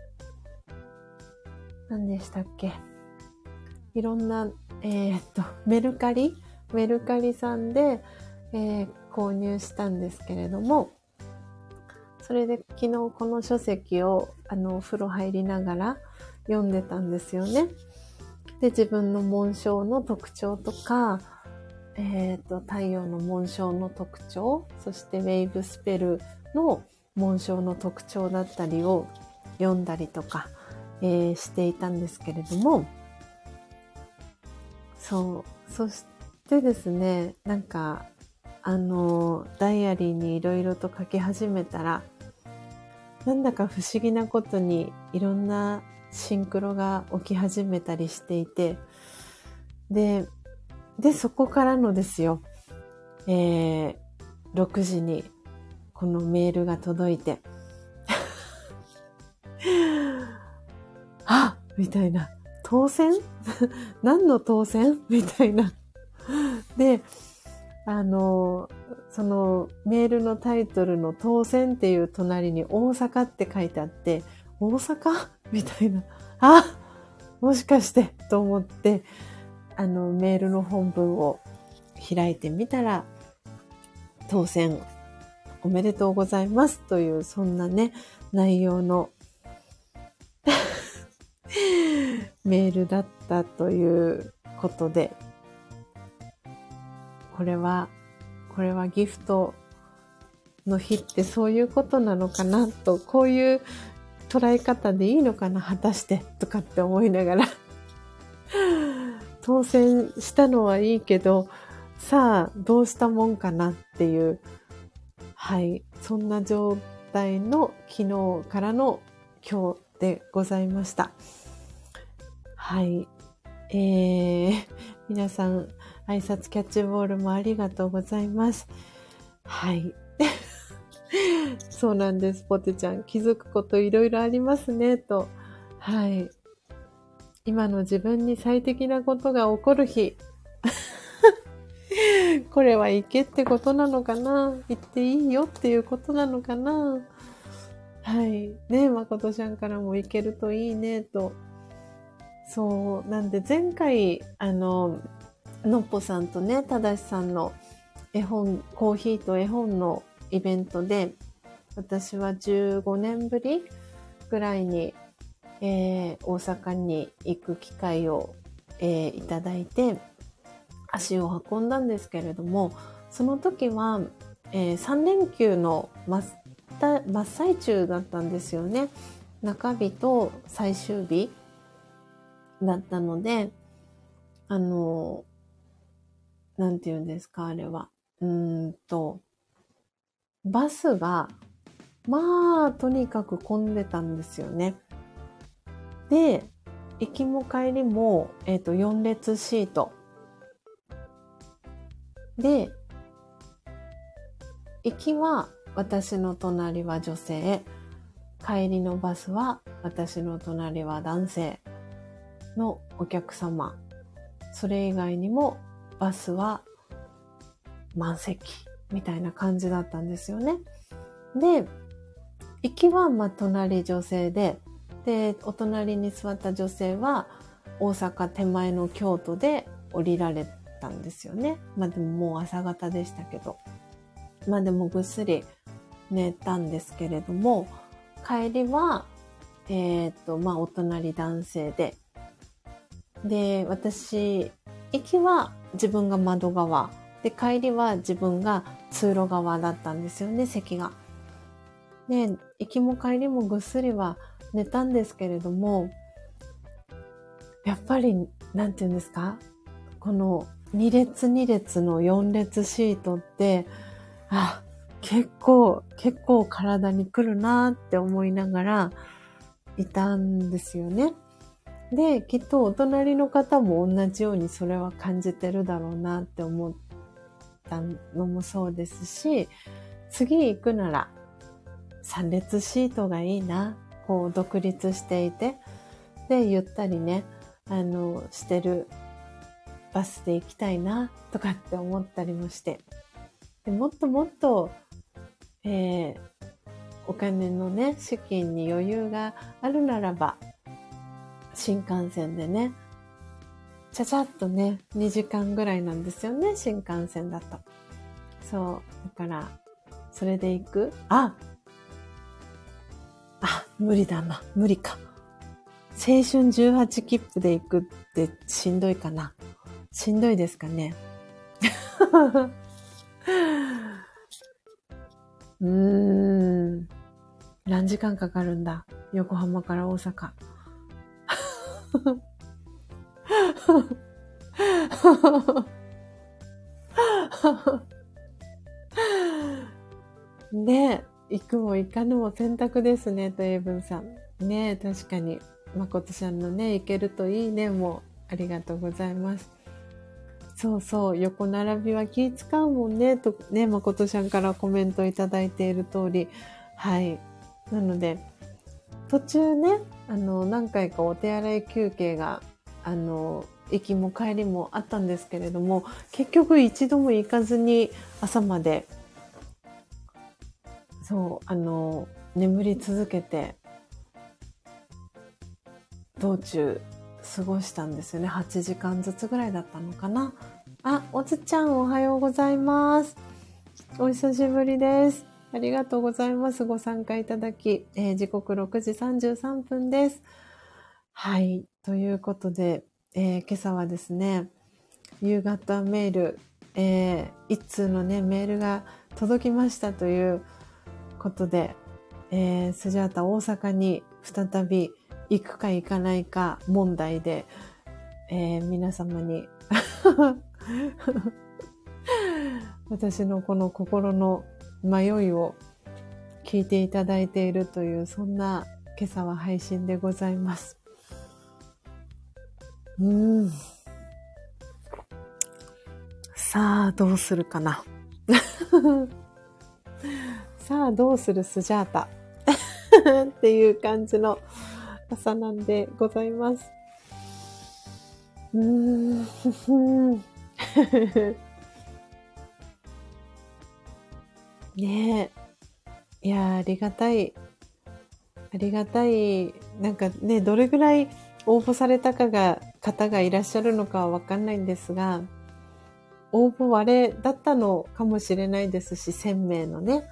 何でしたっけ？いろんなえー、っと、メルカリ？メルカリさんで、え、購入したんですけれども、それで昨日この書籍をあのお風呂入りながら読んでたんですよね。で、自分の紋章の特徴とか、えっ、ー、と、太陽の紋章の特徴、そしてウェイブスペルの紋章の特徴だったりを読んだりとか、えー、していたんですけれども、そう。そしてですね、なんか、あの、ダイアリーにいろいろと書き始めたら、なんだか不思議なことにいろんなシンクロが起き始めたりしていて、で、で、そこからのですよ、えー、6時にこのメールが届いて、あみたいな、当選？何の当選？みたいな。で、あの、そのメールのタイトルの当選っていう隣に大阪って書いてあって、大阪？みたいな。あもしかしてと思って、あの、メールの本文を開いてみたら、当選おめでとうございますという、そんなね、内容の メールだったということで、これは、これはギフトの日ってそういうことなのかなと、こういう捉え方でいいのかな果たしてとかって思いながら当選したのはいいけど、さあ、どうしたもんかなっていう、はい、そんな状態の昨日からの今日でございました。はい。えー、皆さん、挨拶キャッチボールもありがとうございます。はい。そうなんです、ポテちゃん。気づくこといろいろありますね、と。はい。今の自分に最適なことが起こる日。これは行けってことなのかな？行っていいよっていうことなのかな？はい。ねまことちゃんからも行けるといいね、と。そう。なんで前回、あの、のっぽさんとね、ただしさんの絵本、コーヒーと絵本のイベントで、私は15年ぶりぐらいに、えー、大阪に行く機会を、えー、いただいて、足を運んだんですけれども、その時は、えー、3連休の真真っ最中だったんですよね。中日と最終日だったので、あの、なんて言うんですか、あれは。うんと、バスが、まあ、とにかく混んでたんですよね。で、行きも帰りも、えっ、ー、と、4列シート。で、行きは私の隣は女性、帰りのバスは私の隣は男性のお客様。それ以外にもバスは満席。みたいな感じだったんですよね。で、行きはま隣女性で、で、お隣に座った女性は大阪手前の京都で降りられたんですよね。まあでももう朝方でしたけど。まあでもぐっすり寝たんですけれども、帰りは、えっ、と、まあお隣男性で、で、私、行きは自分が窓側、で、帰りは自分が通路側だったんですよね、席が。で、行きも帰りもぐっすりは寝たんですけれども、やっぱり、なんて言うんですか？この2列2列の4列シートって、あ、結構、結構体に来るなって思いながらいたんですよね。で、きっとお隣の方も同じようにそれは感じてるだろうなって思ってたのもそうですし、次行くなら3列シートがいいな。こう独立していて、で、ゆったりね、あの、してるバスで行きたいな、とかって思ったりもして。でもっともっと、えー、お金のね、資金に余裕があるならば、新幹線でね、ちゃちゃっとね、2時間ぐらいなんですよね、新幹線だと。そう。だから、それで行く？ああ、無理だな。無理か。青春18切符で行くってしんどいかな。しんどいですかね。うーん。何時間かかるんだ？横浜から大阪。ね行くも行かぬも選択ですね、と英文さん。ね確かに。まことさんのね、行けるといいね、もう、ありがとうございます。そうそう、横並びは気使うもんね、とね、まことちゃんからコメントいただいている通り。はい。なので、途中ね、あの、何回かお手洗い休憩があの、行きも帰りもあったんですけれども、結局一度も行かずに朝まで、そう、あの、眠り続けて、道中過ごしたんですよね。8時間ずつぐらいだったのかな。あ、おつちゃんおはようございます。お久しぶりです。ありがとうございます。ご参加いただき、えー、時刻6時33分です。はい。ということで、えー、今朝はですね、夕方メール、えー、一通のね、メールが届きましたということで、えー、スジャータ大阪に再び行くか行かないか問題で、えー、皆様に 私のこの心の迷いを聞いていただいているという、そんな今朝は配信でございます。うん。さあ、どうするかな。さあ、どうするスジャータ っていう感じの朝なんでございます。うーん。ねえ。いやありがたい。ありがたい。なんかね、どれぐらい応募されたかが、方がいらっしゃるのかはわかんないんですが、応募割れだったのかもしれないですし、1000名のね。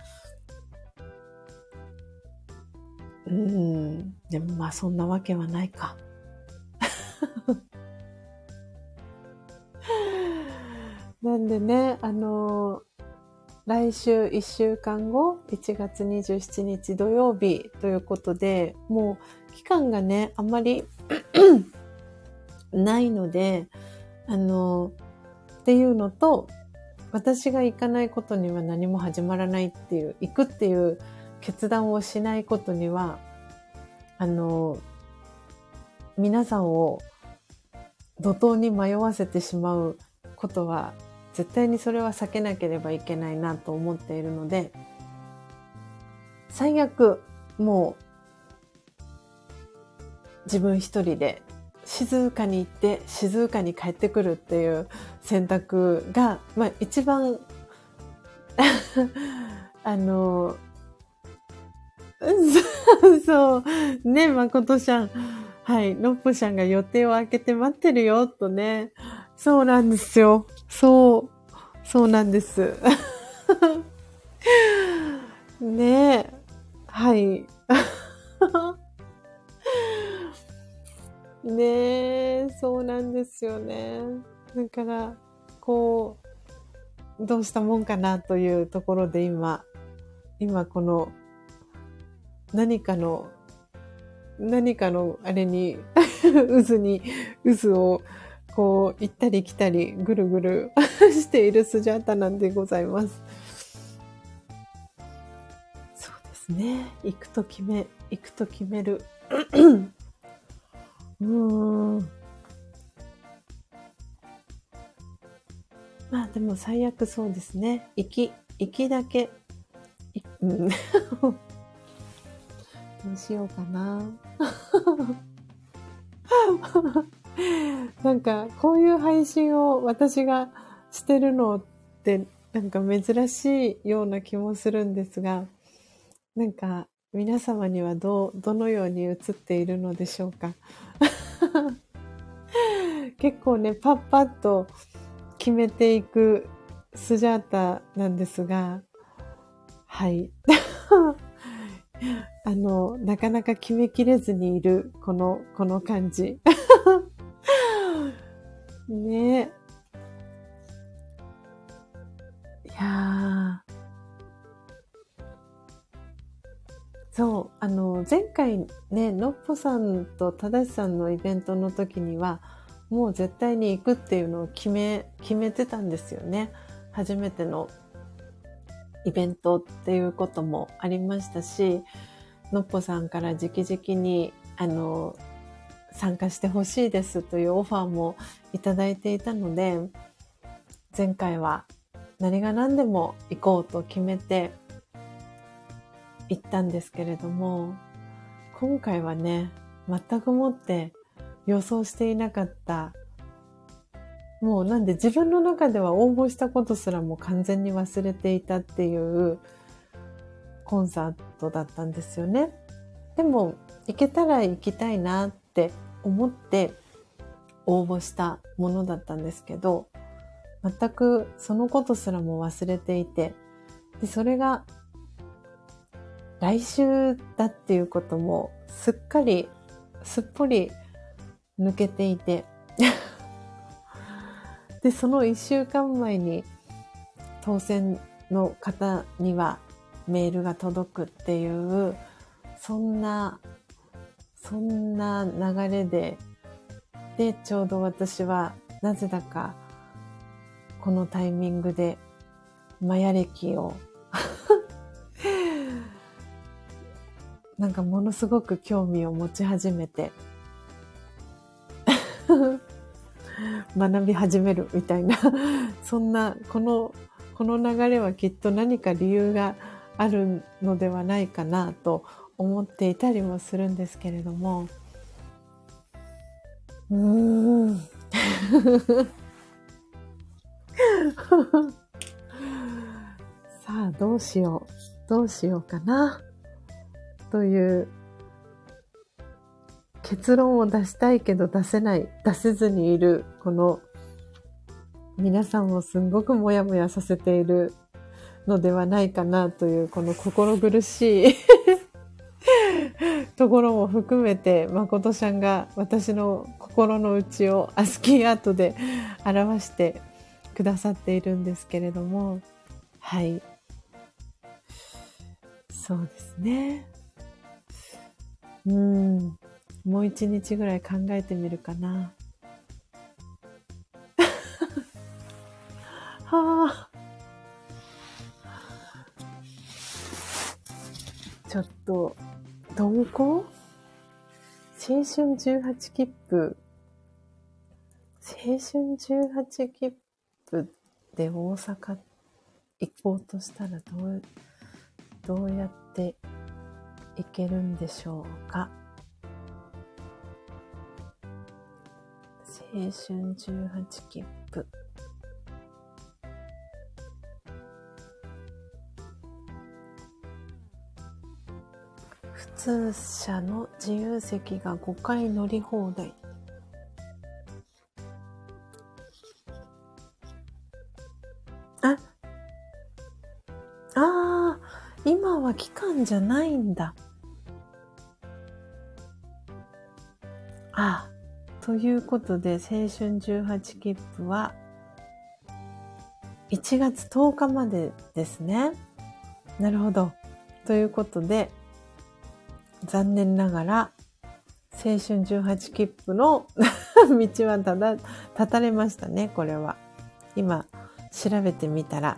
うん。でもまあそんなわけはないか。なんでね、あの来週1週間後、1月27日土曜日ということで、もう期間がね、あんまりないので、あの、っていうのと、私が行かないことには何も始まらないっていう、行くっていう決断をしないことには、あの、皆さんを怒涛に迷わせてしまうことは絶対にそれは避けなければいけないなと思っているので、最悪、もう、自分一人で静かに行って静かに帰ってくるっていう選択が、まあ一番 あの、そう、ね、まことちゃん。はい、のっぽちゃんが予定を空けて待ってるよ、とね。そうなんですよ。そう。そうなんです。ねえ。はい。ねえ、そうなんですよね。だから、こう、どうしたもんかなというところで今、今この、何かの、何かのあれに、渦に、渦をこう、行ったり来たり、ぐるぐる しているスジャータなんでございます。そうですね。行くと決め、行くと決める。うん。まあでも最悪そうですね。行き、行きだけ。うん、どうしようかな。なんか、こういう配信を私がしてるのって、なんか珍しいような気もするんですが、なんか、皆様にはどう、どのように映っているのでしょうか。結構ね、パッパッと決めていくスジャータなんですが、はい。あの、なかなか決めきれずにいる、この、この感じ。ねえ。いやそう、あの、前回ね、のっぽさんとただしさんのイベントの時には、もう絶対に行くっていうのを決め、決めてたんですよね。初めてのイベントっていうこともありましたし、のっぽさんから直々に、あの、参加してほしいですというオファーもいただいていたので、前回は何が何でも行こうと決めて行ったんですけれども、今回はね、全くもって予想していなかった。もうなんで自分の中では応募したことすらも完全に忘れていたっていうコンサートだったんですよね。でも行けたら行きたいなって思って応募したものだったんですけど、全くそのことすらも忘れていて、で、それが来週だっていうこともすっかりすっぽり抜けていて。で、その一週間前に当選の方にはメールが届くっていう、そんな、そんな流れで、で、ちょうど私はなぜだかこのタイミングでマヤ歴をなんかものすごく興味を持ち始めて 学び始めるみたいな そんな、この、この流れはきっと何か理由があるのではないかなと思っていたりもするんですけれども、うーん。さあ、どうしよう。どうしようかな。という結論を出したいけど出せない、出せずにいる、この皆さんをすんごくもやもやさせているのではないかなという、この心苦しい ところも含めて、誠ちゃんが私の心の内をアスキーアートで表してくださっているんですけれども、はい。そうですね。うん。もう一日ぐらい考えてみるかな。はあ。ちょっと、鈍行？青春18切符。青春18切符で大阪行こうとしたらどう、どうやって行けるんでしょうか？青春18切符。普通車の自由席が5回乗り放題。ああ今は期間じゃないんだ。ということで、青春18切符は、1月10日までですね。なるほど。ということで、残念ながら、青春18切符の 道はただ、立たれましたね、これは。今、調べてみたら。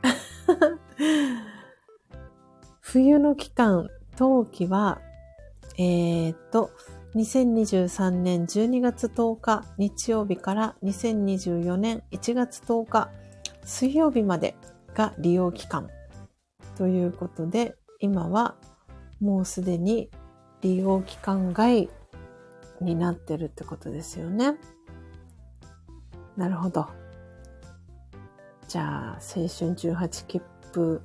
冬の期間、冬季は、えー、っと、2023年12月10日日曜日から2024年1月10日水曜日までが利用期間ということで今はもうすでに利用期間外になってるってことですよね。なるほど。じゃあ、青春18切符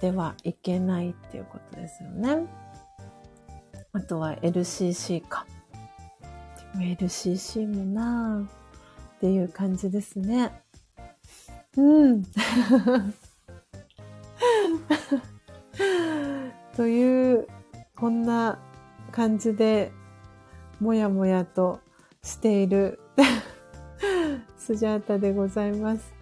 ではいけないっていうことですよね。あとは LCC か。LCC もなぁっていう感じですね。うん。という、こんな感じで、もやもやとしている スジャータでございます。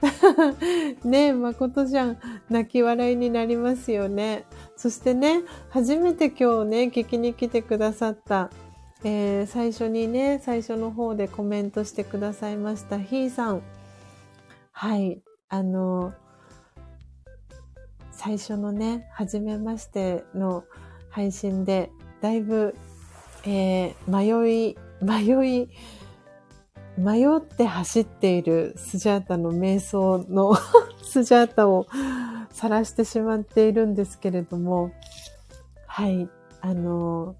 ねえ、誠じゃん、泣き笑いになりますよね。そしてね、初めて今日ね、聞きに来てくださった、えー、最初にね、最初の方でコメントしてくださいました、ひーさん。はい、あの、最初のね、初めましての配信で、だいぶ、えー、迷い、迷い、迷って走っているスジャータの瞑想の スジャータを晒してしまっているんですけれども、はい、あの、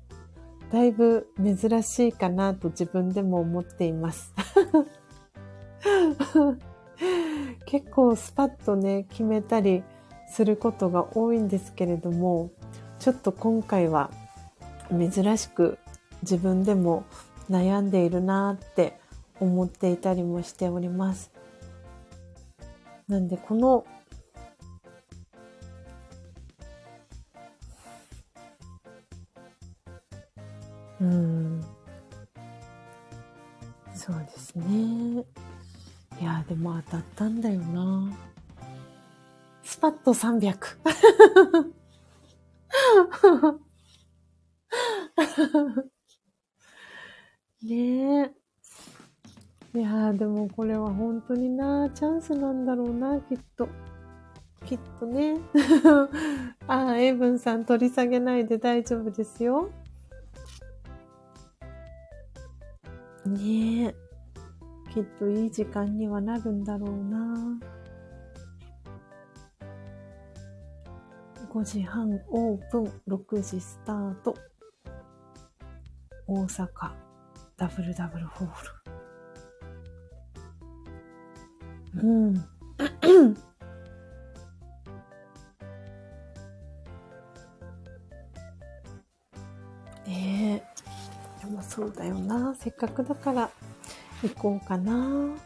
だいぶ珍しいかなと自分でも思っています。結構スパッとね、決めたりすることが多いんですけれども、ちょっと今回は珍しく自分でも悩んでいるなって思っていたりもしております。なんでこのうん。そうですね。いや、でも当たったんだよな。スパッと300。ねえ。いやでもこれは本当にな、チャンスなんだろうな、きっと。きっとね。ああ、エイブンさん取り下げないで大丈夫ですよ。ねえ。きっといい時間にはなるんだろうな。5時半オープン、6時スタート。大阪、ダブルダブルホール。うん。ええでもそうだよな。せっかくだから行こうかな。行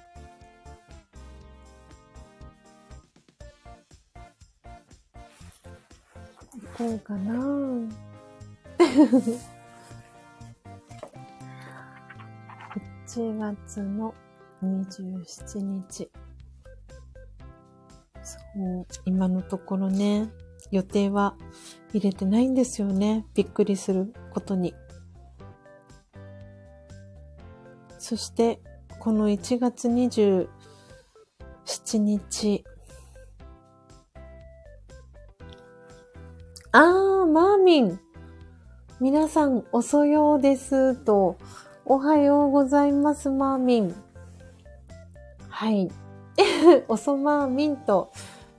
こうかな。1月の27日。そう、今のところね、予定は入れてないんですよね。びっくりすることに。そして、この1月27日。あー、マーミン。皆さん遅ようですと、おはようございます、マーミン。はい。おそマーミンと、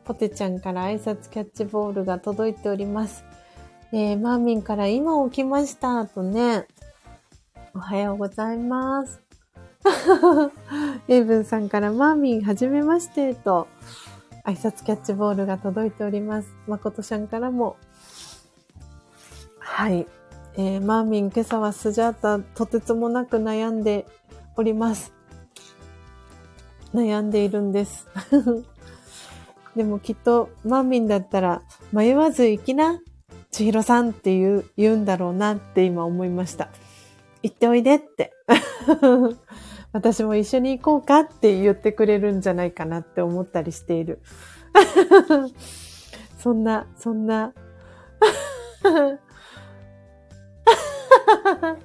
ポテちゃんから挨拶キャッチボールが届いております。えー、マーミンから今起きましたとね、おはようございます。エイブンさんからマーミンはじめましてと挨拶キャッチボールが届いております。誠ちゃんからも。はい。えー、マーミン今朝はスジャータとてつもなく悩んでおります。悩んでいるんです。でもきっとマーミンだったら迷わず行きな、千尋さんって言う言うんだろうなって今思いました。行っておいでって。私も一緒に行こうかって言ってくれるんじゃないかなって思ったりしている。そんな、そんな。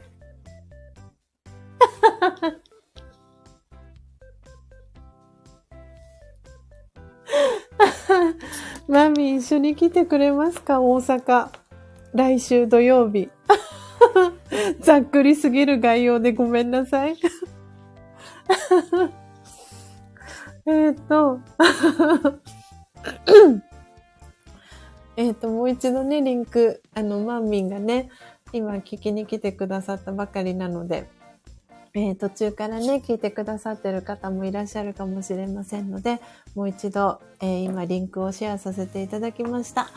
マミ一緒に来てくれますか？大阪。来週土曜日。ざっくりすぎる概要でごめんなさい。えっと、えっと、もう一度ね、リンク、あの、マンミンがね、今聞きに来てくださったばかりなので、えー、途中からね、聞いてくださってる方もいらっしゃるかもしれませんので、もう一度、えー、今リンクをシェアさせていただきました。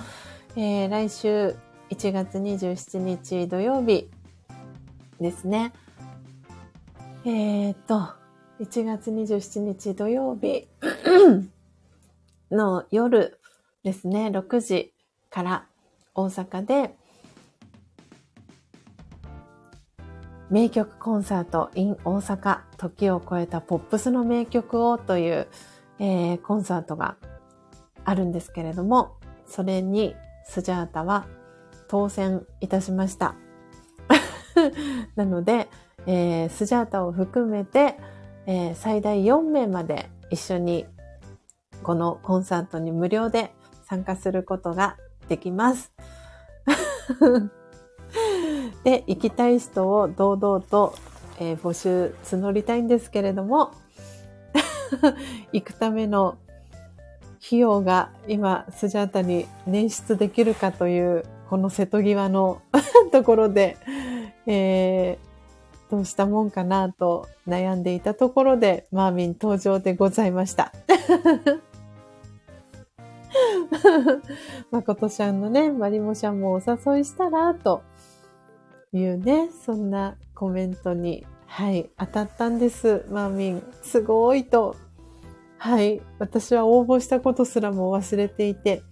えー、来週1月27日土曜日ですね。えっと、1月27日土曜日の夜ですね、6時から大阪で名曲コンサート in 大阪時を超えたポップスの名曲をという、えー、コンサートがあるんですけれども、それにスジャータは当選いたしました。なので、えー、スジャータを含めて、えー、最大4名まで一緒にこのコンサートに無料で参加することができます。で、行きたい人を堂々と、えー、募集募りたいんですけれども、行くための費用が今、スジャータに捻出できるかという、この瀬戸際の ところで、えー、どうしたもんかなと悩んでいたところで、マーミン登場でございました。まことちゃんのね、まりもちゃんもお誘いしたら、というね、そんなコメントに、はい、当たったんです。マーミン、すごいと。はい、私は応募したことすらも忘れていて、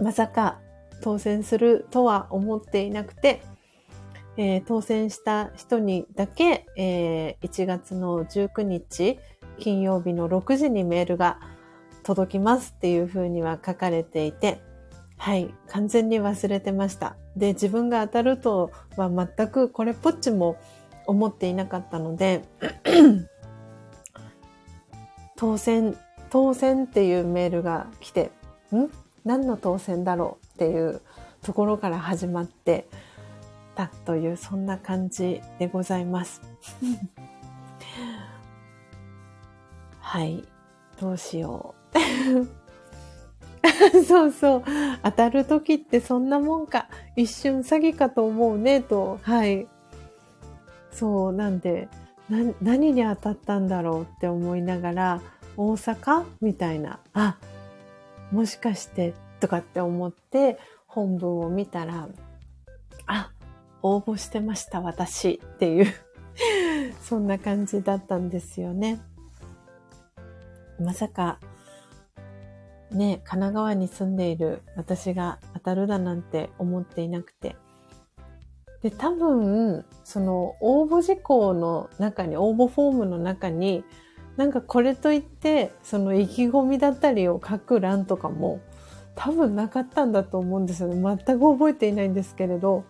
まさか当選するとは思っていなくて、えー、当選した人にだけ、えー、1月の19日金曜日の6時にメールが届きますっていうふうには書かれていて、はい、完全に忘れてました。で、自分が当たるとは全くこれっぽっちも思っていなかったので、当選、当選っていうメールが来て、ん？何の当選だろうっていうところから始まってたという、そんな感じでございます。はい。どうしよう。そうそう。当たる時ってそんなもんか。一瞬詐欺かと思うね、と。はい。そう、なんで、な、何に当たったんだろうって思いながら、大阪？みたいな。あ、もしかして、とかって思って、本文を見たら、あ、応募してました、私っていう そんな感じだったんですよね。まさか、ね、神奈川に住んでいる私が当たるだなんて思っていなくて。で、多分、その応募事項の中に、応募フォームの中に、なんかこれといって、その意気込みだったりを書く欄とかも多分なかったんだと思うんですよね。全く覚えていないんですけれど。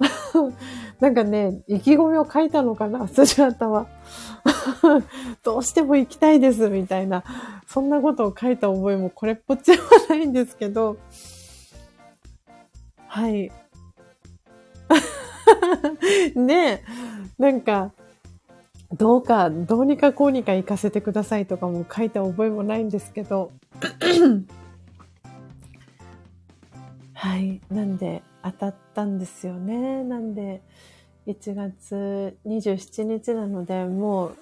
なんかね、意気込みを書いたのかな、スジャータは。どうしても行きたいです、みたいな。そんなことを書いた覚えもこれっぽっちはないんですけど。はい。ねえ、なんか、どうか、どうにかこうにか行かせてくださいとかも書いた覚えもないんですけど。はい。なんで、当たったんですよね。なんで、1月27日なので、もう、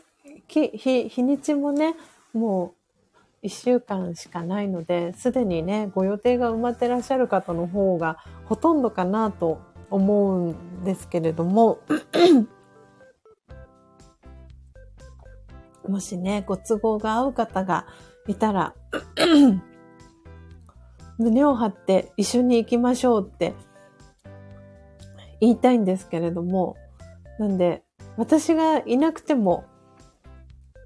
日、日にちもね、もう1週間しかないので、すでにね、ご予定が埋まってらっしゃる方の方がほとんどかなと思うんですけれども、もしね、ご都合が合う方がいたら、胸を張って一緒に行きましょうって言いたいんですけれども、なんで、私がいなくても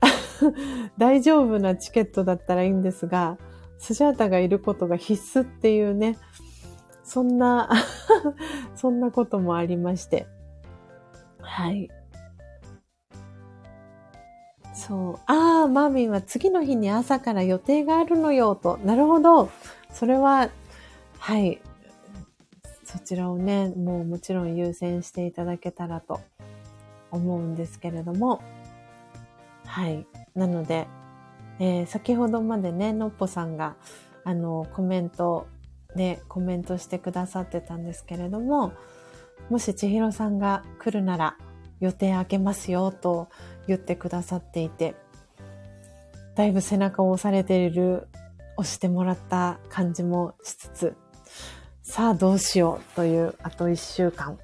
大丈夫なチケットだったらいいんですが、スジャータがいることが必須っていうね、そんな そんなこともありまして。はい。そう。ああ、マーミンは次の日に朝から予定があるのよ、と。なるほど。それは、はい、そちらをね、もうもちろん優先していただけたらと思うんですけれども、はい。なので、えー、先ほどまでね、のっぽさんが、あの、コメントでコメントしてくださってたんですけれども、もし千尋さんが来るなら予定開けますよと言ってくださっていて、だいぶ背中を押されている押してもらった感じもしつつ、さあどうしようというあと一週間。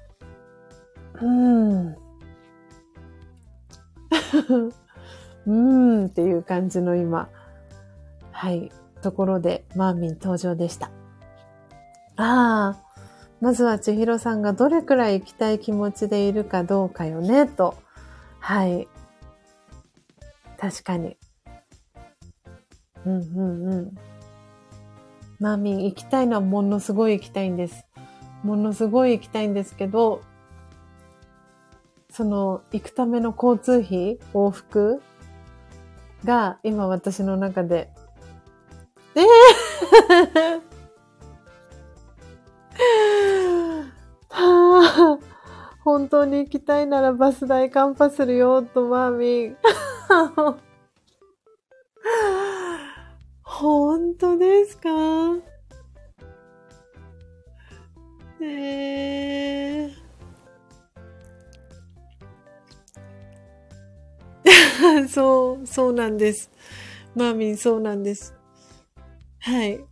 うーん。うーんっていう感じの今、はい、ところでマーミン登場でした。ああ、まずは千尋さんがどれくらい行きたい気持ちでいるかどうかよね、と。はい。確かに。うんうんうん。マーミン行きたいのはものすごい行きたいんです。ものすごい行きたいんですけど、その行くための交通費、往復が今私の中で、えー、はあ、本当に行きたいならバス代カンパするよ、とマーミン。本当ですか？えー そう、そうなんです。マーミン、そうなんです。はい。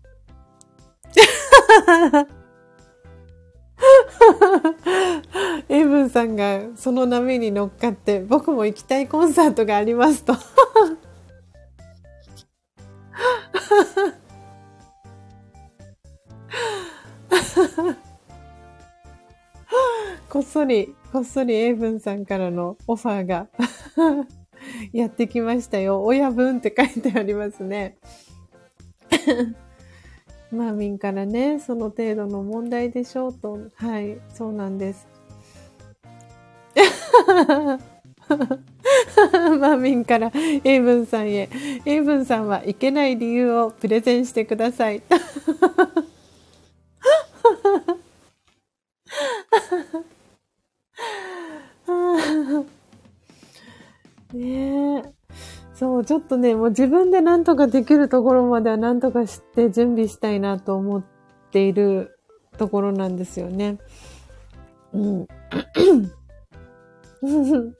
エブンさんがその波に乗っかって僕も行きたいコンサートがありますとこっそり、こっそりエイブンさんからのオファーが やってきましたよ。親分って書いてありますね。マーミンからね、その程度の問題でしょうと。はい、そうなんです。マーミンからエイブンさんへ。エイブンさんはいけない理由をプレゼンしてください。ねえ。そう、ちょっとね、もう自分で何とかできるところまでは何とかして準備したいなと思っているところなんですよね。うん。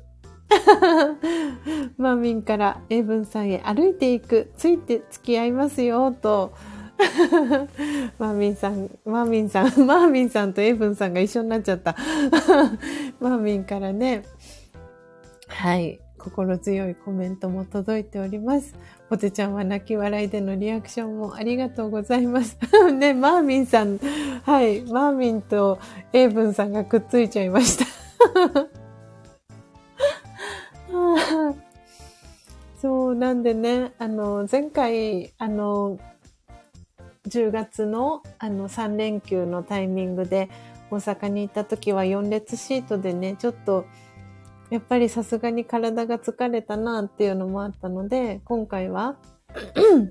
マーミンからエイブンさんへ歩いていく、ついて付き合いますよ、と。マーミンさん、マーミンさん、マーミンさんとエイブンさんが一緒になっちゃった。マーミンからね。はい。心強いコメントも届いております。ポテちゃんは泣き笑いでのリアクションもありがとうございます。ね、マーミンさん、はい、マーミンとエイブンさんがくっついちゃいました。そう、なんでね、あの、前回、あの、10月のあの3連休のタイミングで大阪に行った時は4列シートでね、ちょっとやっぱりさすがに体が疲れたなっていうのもあったので、今回は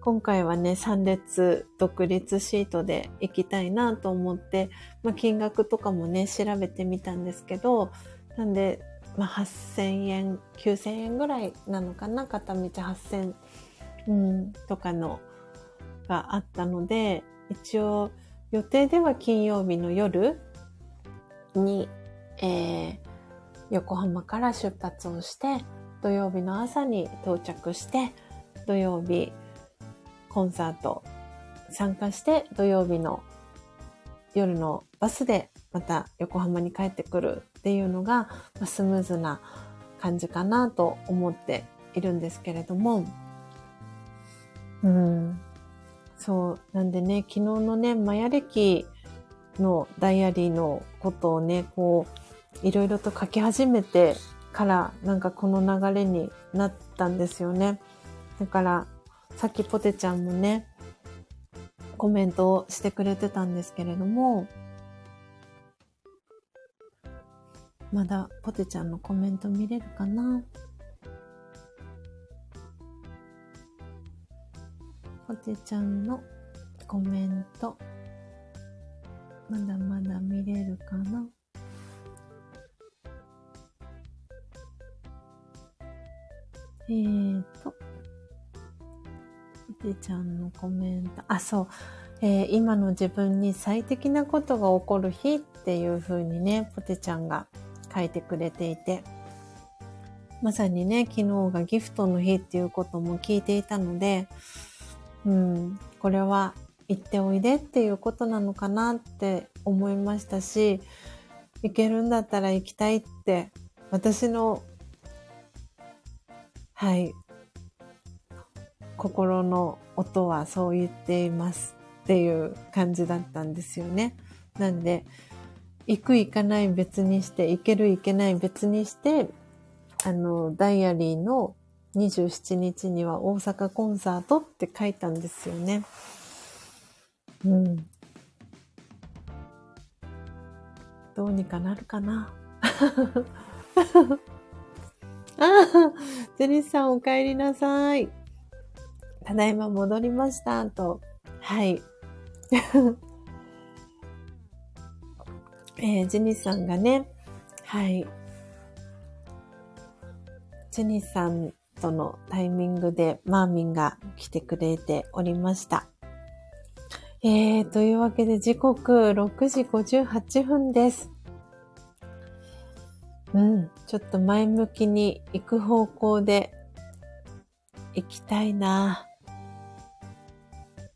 今回はね、3列独立シートで行きたいなと思って、まあ、金額とかもね、調べてみたんですけど、なんで、まあ、8000円、9000円ぐらいなのかな？片道8000、うん、とかのがあったので、一応予定では金曜日の夜にえー、横浜から出発をして、土曜日の朝に到着して、土曜日コンサート参加して、土曜日の夜のバスでまた横浜に帰ってくるっていうのが、まスムーズな感じかなと思っているんですけれども、うん。そう。なんでね、昨日のね、マヤ歴のダイアリーのことをね、こう、いろいろと書き始めてからなんかこの流れになったんですよね。だからさっきポテちゃんもね、コメントをしてくれてたんですけれども、まだポテちゃんのコメント見れるかな？ポテちゃんのコメント、まだまだ見れるかな？えーと、てちゃんのコメント、あ、そう、えー、今の自分に最適なことが起こる日っていう風にね、ポテちゃんが書いてくれていて、まさにね、昨日がギフトの日っていうことも聞いていたので、うん、これは行っておいでっていうことなのかなって思いましたし、行けるんだったら行きたいって私のはい。心の音はそう言っていますっていう感じだったんですよね。なんで、行く行かない別にして、行ける行けない別にして、あの、ダイアリーの27日には大阪コンサートって書いたんですよね。うん。どうにかなるかな。ああ、ジェニスさんお帰りなさい。ただいま戻りました、と。はい。えー、ジェニスさんがね、はい。ジェニスさんとのタイミングでマーミンが来てくれておりました。えー、というわけで時刻6時58分です。うん、ちょっと前向きに行く方向で行きたいな。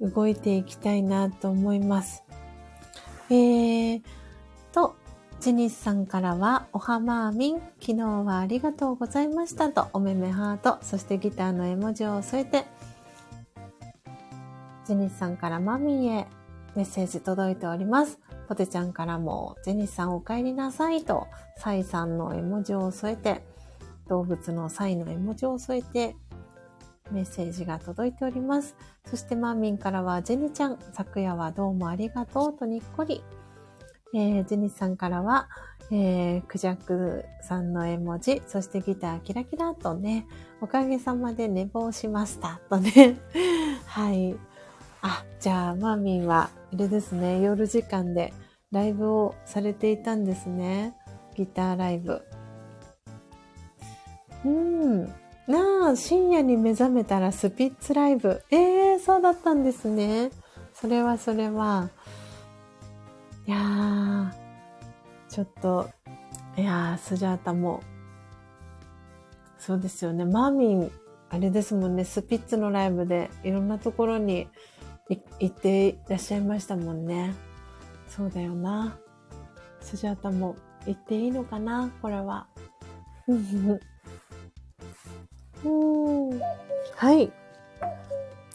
動いていきたいなと思います。えーと、ジニスさんからは、おはまーみん、昨日はありがとうございましたと、おめめハート、そしてギターの絵文字を添えて、ジニスさんからマミーへメッセージ届いております。ポテちゃんからも、ジェニスさんお帰りなさいと、サイさんの絵文字を添えて、動物のサイの絵文字を添えて、メッセージが届いております。そしてマーミンからは、ジェニちゃん、昨夜はどうもありがとうとにっこり。えー、ジェニスさんからは、えー、クジャクさんの絵文字、そしてギターキラキラとね、おかげさまで寝坊しましたとね。はい。あ、じゃあ、マーミンは、あれですね、夜時間でライブをされていたんですね。ギターライブ。うん。なあ、深夜に目覚めたらスピッツライブ。ええー、そうだったんですね。それはそれは。いやー、ちょっと、いやー、スジャータも、そうですよね。マーミン、あれですもんね、スピッツのライブでいろんなところに行っていらっしゃいましたもんね。そうだよな。スジャータも行っていいのかな？これは。うん。はい。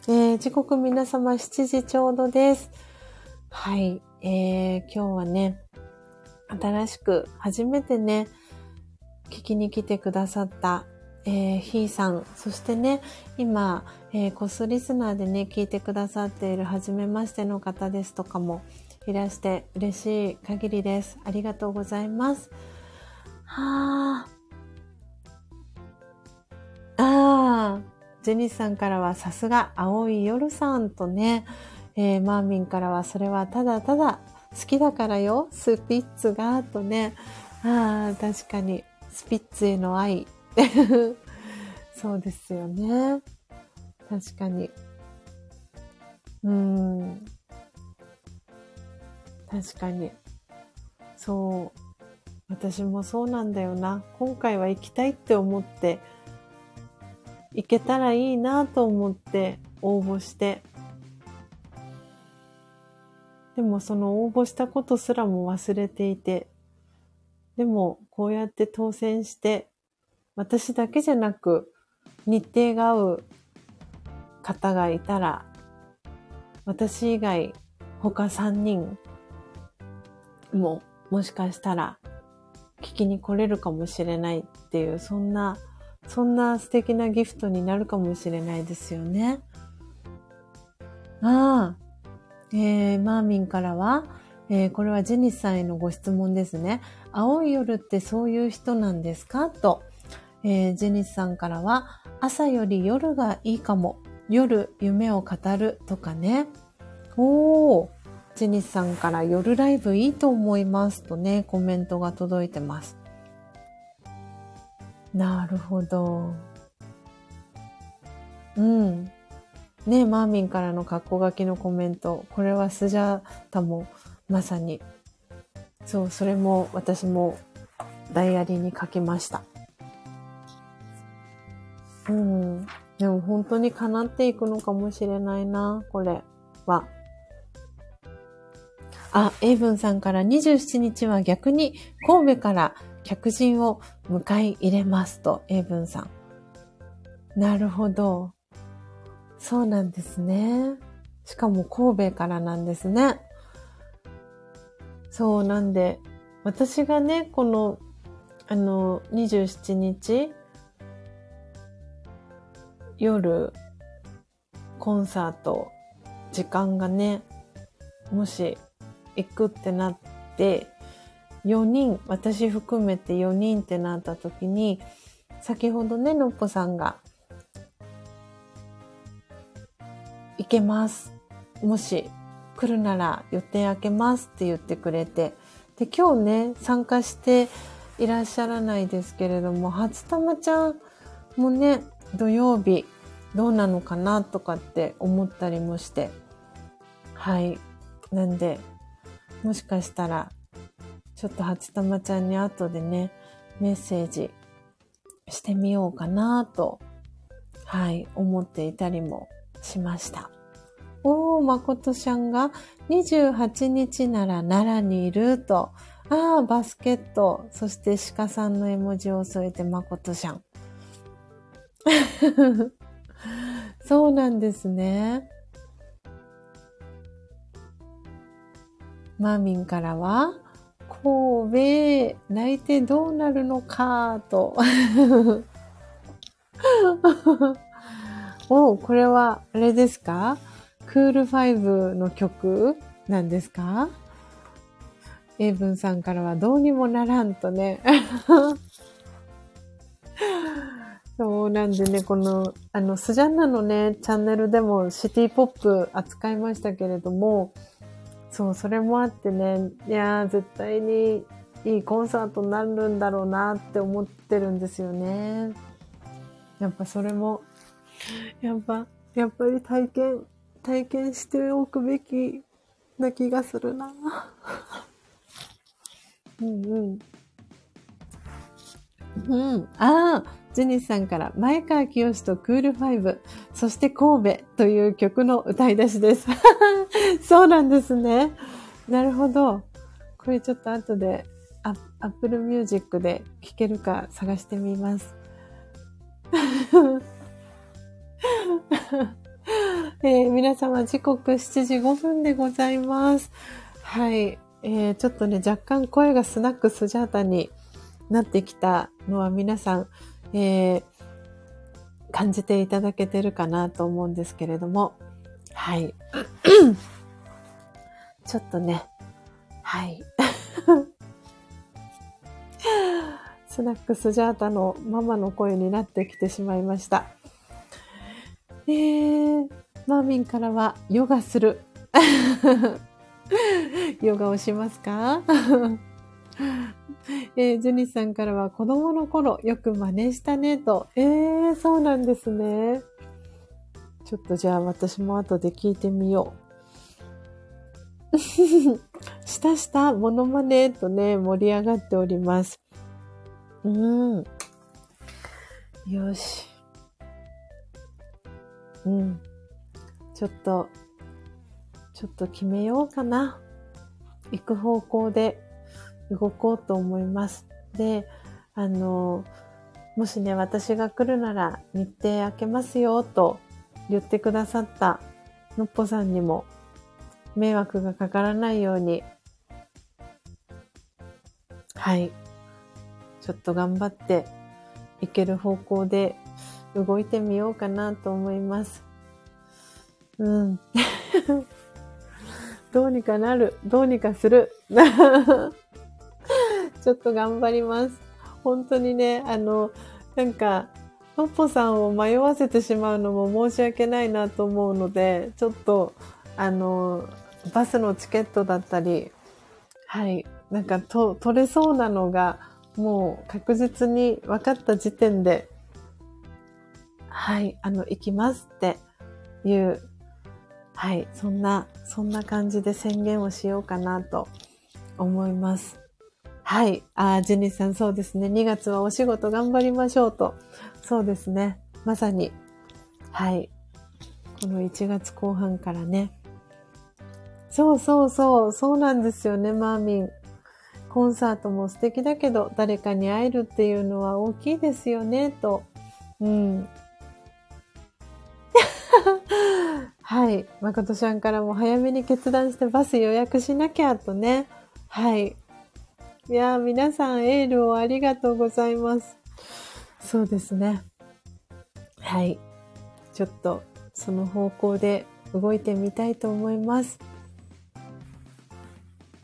えー、時刻皆様7時ちょうどです。はい。えー、今日はね、新しく初めてね、聞きに来てくださったえー、ひーさん、そしてね、今、えー、コスリスナーでね、聞いてくださっている初めましての方ですとかもいらして嬉しい限りです。ありがとうございます。はあ。ああ。ジェニスさんからはさすが青い夜さんとね、えー、マーミンからはそれはただただ好きだからよ、スピッツが、とね。ああ、確かに、スピッツへの愛 そうですよね。確かに。うん。確かに。そう。私もそうなんだよな。今回は行きたいって思って、行けたらいいなと思って応募して。でもその応募したことすらも忘れていて、でもこうやって当選して私だけじゃなく、日程が合う方がいたら、私以外他3人ももしかしたら聞きに来れるかもしれないっていう、そんな、そんな素敵なギフトになるかもしれないですよね。ああ、えー、マーミンからは、えー、これはジェニスさんへのご質問ですね。青い夜ってそういう人なんですか？と。えー、ジェニスさんからは、朝より夜がいいかも。夜夢を語るとかね。おー、ジェニスさんから夜ライブいいと思いますとね、コメントが届いてます。なるほど。うん。ねマーミンからの格好書きのコメント。これはスジャータもまさに。そう、それも私もダイアリーに書きました。うん。でも本当に叶っていくのかもしれないな、これは。あ、エイブンさんから27日は逆に神戸から客人を迎え入れますと、エイブンさん。なるほど。そうなんですね。しかも神戸からなんですね。そうなんで、私がね、この、あの、27日、夜、コンサート、時間がね、もし行くってなって、4人、私含めて4人ってなった時に、先ほどね、のっぽさんが、行けます。もし来るなら予定開けますって言ってくれて、で、今日ね、参加していらっしゃらないですけれども、初玉ちゃんもね、土曜日どうなのかなとかって思ったりもして。はい。なんで、もしかしたら、ちょっと初玉ちゃんに後でね、メッセージしてみようかなと、はい、思っていたりもしました。おー、まことちゃんが28日なら奈良にいると。ああ、バスケット。そして鹿さんの絵文字を添えてまことちゃん。そうなんですね。マーミンからは、神戸、泣いてどうなるのか、と。おこれは、あれですか？クールファイブの曲なんですか？エイブンさんからはどうにもならんとね。そうなんでね、この、あの、スジャンナのね、チャンネルでもシティポップ扱いましたけれども、そう、それもあってね、いやー、絶対にいいコンサートになるんだろうなって思ってるんですよね。やっぱそれも、やっぱ、やっぱり体験体験しておくべきな気がするな。うんうん。うん。ああ、ジェニスさんから、前川清とクールファイブ、そして神戸という曲の歌い出しです。そうなんですね。なるほど。これちょっと後で、アップルミュージックで聴けるか探してみます。えー、皆様時刻7時5分でございます。はい。えー、ちょっとね、若干声がスナックスジャータになってきたのは皆さん、えー、感じていただけてるかなと思うんですけれども、はい。ちょっとね、はい。スナックスジャータのママの声になってきてしまいました。えー、マーミンからは、ヨガする。ヨガをしますか？えー、ジュニさんからは、子供の頃よく真似したねと。えー、そうなんですね。ちょっとじゃあ私も後で聞いてみよう。したしたモノマネとね、盛り上がっております。うん。よし。うん。ちょっと、ちょっと決めようかな。行く方向で動こうと思います。で、あの、もしね、私が来るなら日程開けますよと言ってくださったのっぽさんにも迷惑がかからないように、はい。ちょっと頑張って行ける方向で動いてみようかなと思います。うん。どうにかなる。どうにかする。ちょっと頑張ります。本当にね、あの、なんか、のっぽさんを迷わせてしまうのも申し訳ないなと思うので、ちょっと、あの、バスのチケットだったり、はい、なんかと取れそうなのが、もう確実に分かった時点で、はい、あの、行きますっていうはい、そんな、そんな感じで宣言をしようかなと思います。はい。あ、ジェニーさん、そうですね。2月はお仕事頑張りましょうと。そうですね。まさに。はい。この1月後半からね。そうそうそう。そうなんですよね、マーミン。コンサートも素敵だけど、誰かに会えるっていうのは大きいですよね、と。うん。はい。誠ちゃんからも早めに決断してバス予約しなきゃとね。はい。いや皆さんエールをありがとうございます。そうですね。はい。ちょっとその方向で動いてみたいと思います。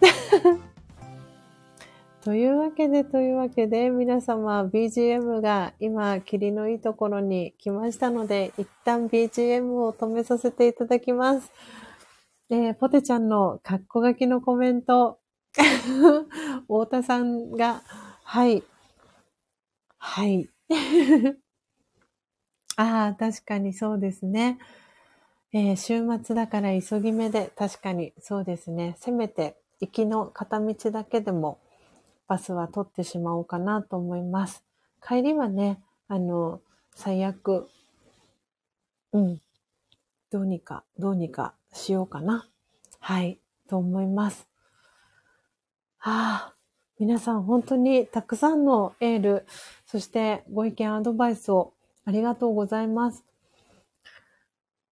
というわけで、というわけで、皆様 BGM が今、霧のいいところに来ましたので、一旦 BGM を止めさせていただきます。えー、ポテちゃんのカッコ書きのコメント、太田さんが、はい。はい。ああ、確かにそうですね。えー、週末だから急ぎ目で、確かにそうですね。せめて、行きの片道だけでも、バスは取ってしまおうかなと思います。帰りはね、あの、最悪、うん、どうにか、どうにかしようかな。はい、と思います。はあ、皆さん本当にたくさんのエール、そしてご意見、アドバイスをありがとうございます。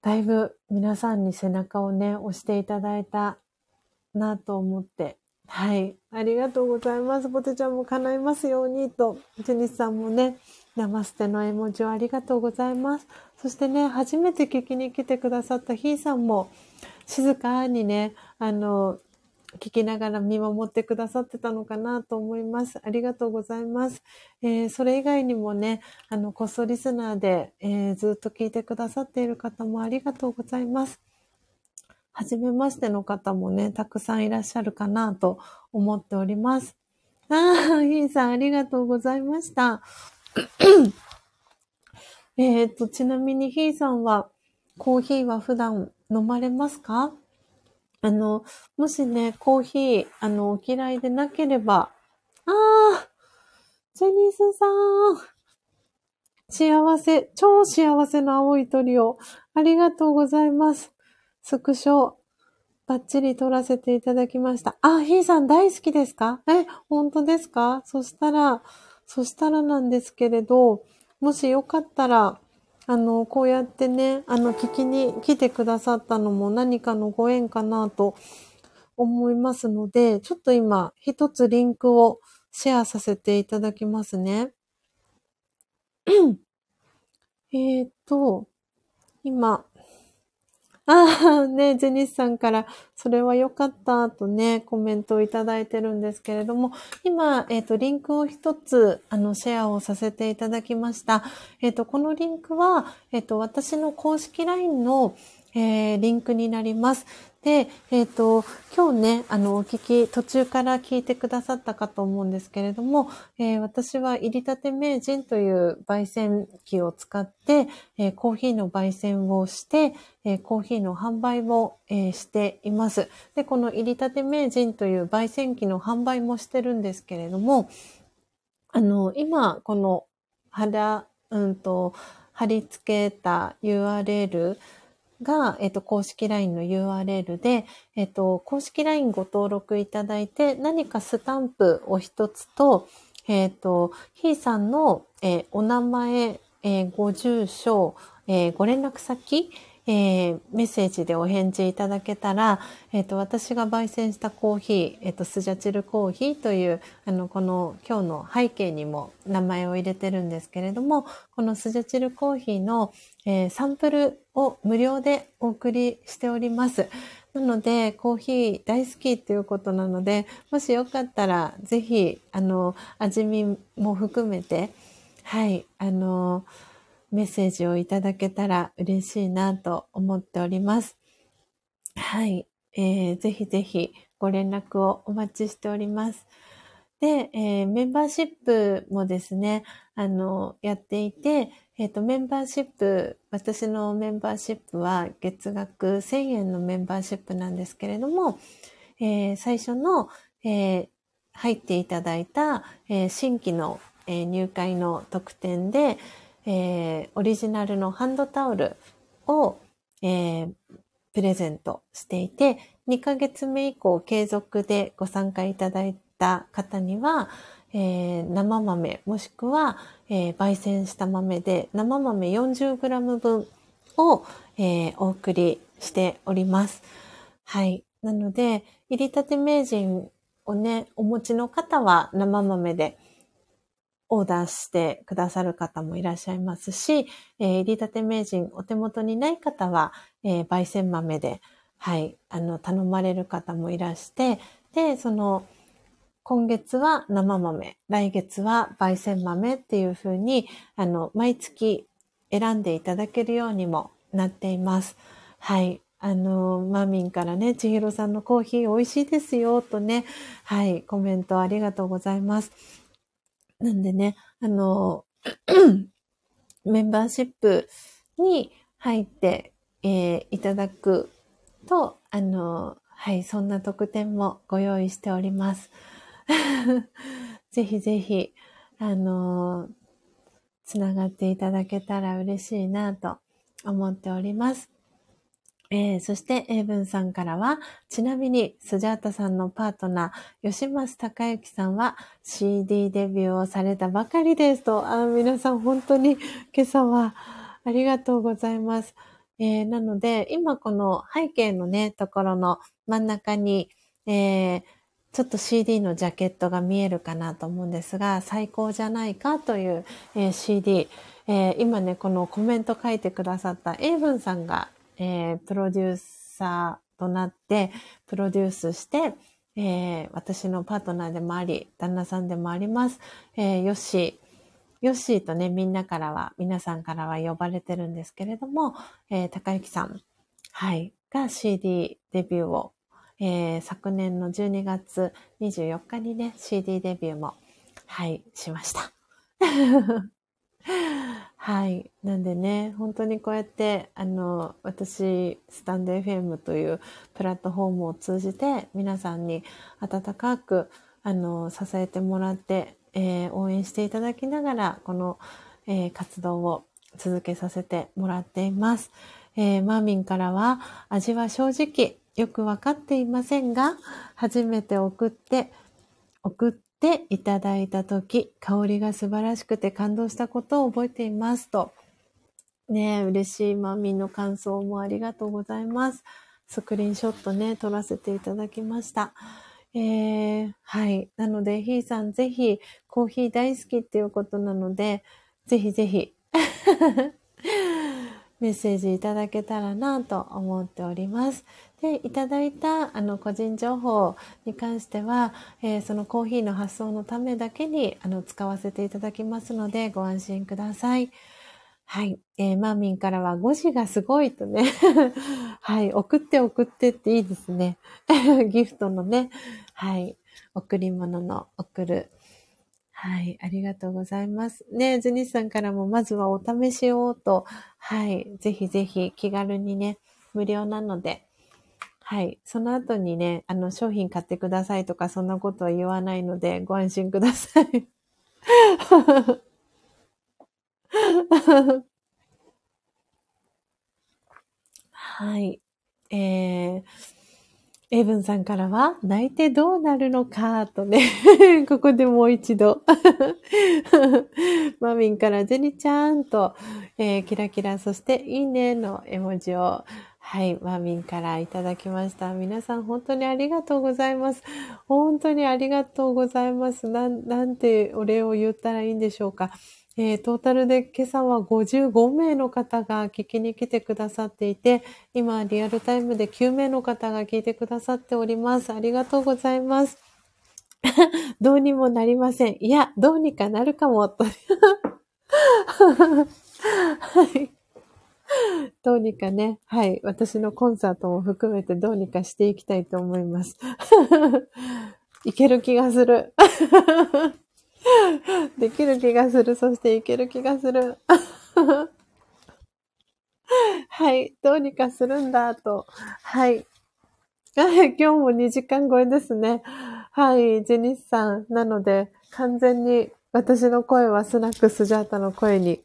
だいぶ皆さんに背中をね、押していただいたなと思って、はい。ありがとうございます。ポテちゃんも叶いますようにと、ジェニスさんもね、ナマステの絵文字をありがとうございます。そしてね、初めて聞きに来てくださったヒーさんも、静かにね、あの、聞きながら見守ってくださってたのかなと思います。ありがとうございます。えー、それ以外にもね、あの、コストリスナーで、えー、ずっと聞いてくださっている方もありがとうございます。はじめましての方もね、たくさんいらっしゃるかなと思っております。ああ、ヒーさんありがとうございました。えっと、ちなみにヒーさんは、コーヒーは普段飲まれますか？あの、もしね、コーヒー、あの、お嫌いでなければ、ああ、ジェニスさん。幸せ、超幸せな青い鳥を、ありがとうございます。スクショ、バッチリ撮らせていただきました。あ、ヒーさん大好きですか？え、本当ですか？そしたら、そしたらなんですけれど、もしよかったら、あの、こうやってね、あの、聞きに来てくださったのも何かのご縁かなと思いますので、ちょっと今、一つリンクをシェアさせていただきますね。えっと、今、ああ、ね、ジェニスさんから、それは良かったとね、コメントをいただいてるんですけれども、今、えっ、ー、と、リンクを一つ、あの、シェアをさせていただきました。えっ、ー、と、このリンクは、えっ、ー、と、私の公式 LINE の、えー、リンクになります。で、えっ、ー、と、今日ね、あの、お聞き、途中から聞いてくださったかと思うんですけれども、えー、私は入りたて名人という焙煎機を使って、えー、コーヒーの焙煎をして、えコーヒーの販売を、えしています。で、この入りたて名人という焙煎機の販売もしてるんですけれども、あの、今、この、肌、うんと、貼り付けた URL、が、えっと、公式 LINE の URL で、えっと、公式 LINE ご登録いただいて、何かスタンプを一つと、えっと、ひーさんの、えー、お名前、えー、ご住所、えー、ご連絡先、えー、メッセージでお返事いただけたら、えっ、ー、と、私が焙煎したコーヒー、えっ、ー、と、スジャチルコーヒーという、あの、この今日の背景にも名前を入れてるんですけれども、このスジャチルコーヒーの、えサンプルを無料でお送りしております。なので、コーヒー大好きっていうことなので、もしよかったら、ぜひ、あの、味見も含めて、はい、あの、メッセージをいただけたら嬉しいなと思っております。はい。えー、ぜひぜひご連絡をお待ちしております。で、えー、メンバーシップもですね、あの、やっていて、えっ、ー、と、メンバーシップ、私のメンバーシップは月額1000円のメンバーシップなんですけれども、えー、最初の、えー、入っていただいた、えー、新規の、えー、入会の特典で、えー、オリジナルのハンドタオルを、えー、プレゼントしていて、2ヶ月目以降継続でご参加いただいた方には、えー、生豆もしくは、えー、焙煎した豆で生豆 40g 分を、えー、お送りしております。はい。なので、入りたて名人をね、お持ちの方は生豆で、オーダーしてくださる方もいらっしゃいますし、えー、入りたて名人お手元にない方は、えー、焙煎豆で、はい、あの、頼まれる方もいらして、で、その、今月は生豆、来月は焙煎豆っていう風に、あの、毎月選んでいただけるようにもなっています。はい。あの、マミンからね、千尋さんのコーヒー美味しいですよ、とね、はい、コメントありがとうございます。なんでね、あの、メンバーシップに入って、えー、いただくと、あの、はい、そんな特典もご用意しております。ぜひぜひ、あの、つながっていただけたら嬉しいなと思っております。えー、そして、英文さんからは、ちなみに、スジャータさんのパートナー、吉松隆之さんは CD デビューをされたばかりですと、あ皆さん本当に今朝はありがとうございます。えー、なので、今この背景のね、ところの真ん中に、えー、ちょっと CD のジャケットが見えるかなと思うんですが、最高じゃないかという、えー、CD、えー、今ね、このコメント書いてくださったエイブンさんが、えー、プロデューサーとなって、プロデュースして、えー、私のパートナーでもあり、旦那さんでもあります。えー、ヨッシー、ヨッシーとね、みんなからは、皆さんからは呼ばれてるんですけれども、えー、高幸さん、はい、が CD デビューを、えー、昨年の12月24日にね、CD デビューも、はい、しました。はい。なんでね、本当にこうやって、あの、私、スタンド FM というプラットフォームを通じて、皆さんに温かく、あの、支えてもらって、えー、応援していただきながら、この、えー、活動を続けさせてもらっています。えー、マーミンからは、味は正直よくわかっていませんが、初めて送って、送っていただいたとき、香りが素晴らしくて感動したことを覚えていますと。ね嬉しいマミの感想もありがとうございます。スクリーンショットね、撮らせていただきました。えー、はい。なので、ひーさんぜひコーヒー大好きっていうことなので、ぜひぜひ メッセージいただけたらなと思っております。で、いただいたあの個人情報に関しては、えー、そのコーヒーの発送のためだけにあの使わせていただきますのでご安心ください。はい。えー、マーミンからは5時がすごいとね。はい。送って送ってっていいですね。ギフトのね。はい。贈り物の送る。はい。ありがとうございます。ね、ズニスさんからもまずはお試しをと。はい。ぜひぜひ気軽にね、無料なので。はい。その後にね、あの、商品買ってくださいとか、そんなことは言わないので、ご安心ください。はい。えー、エイブンさんからは、泣いてどうなるのか、とね。ここでもう一度。マミンからジェニちゃんと、えー、キラキラ、そしていいねの絵文字を、はい、マミンからいただきました。皆さん本当にありがとうございます。本当にありがとうございます。なん、なんてお礼を言ったらいいんでしょうか。えー、トータルで今朝は55名の方が聞きに来てくださっていて、今リアルタイムで9名の方が聞いてくださっております。ありがとうございます。どうにもなりません。いや、どうにかなるかも。はい。どうにかね、はい。私のコンサートも含めてどうにかしていきたいと思います。いける気がする。できる気がする。そしていける気がする。はい。どうにかするんだ、と。はい。今日も2時間超えですね。はい。ジェニスさん。なので、完全に私の声はスナックスジャータの声に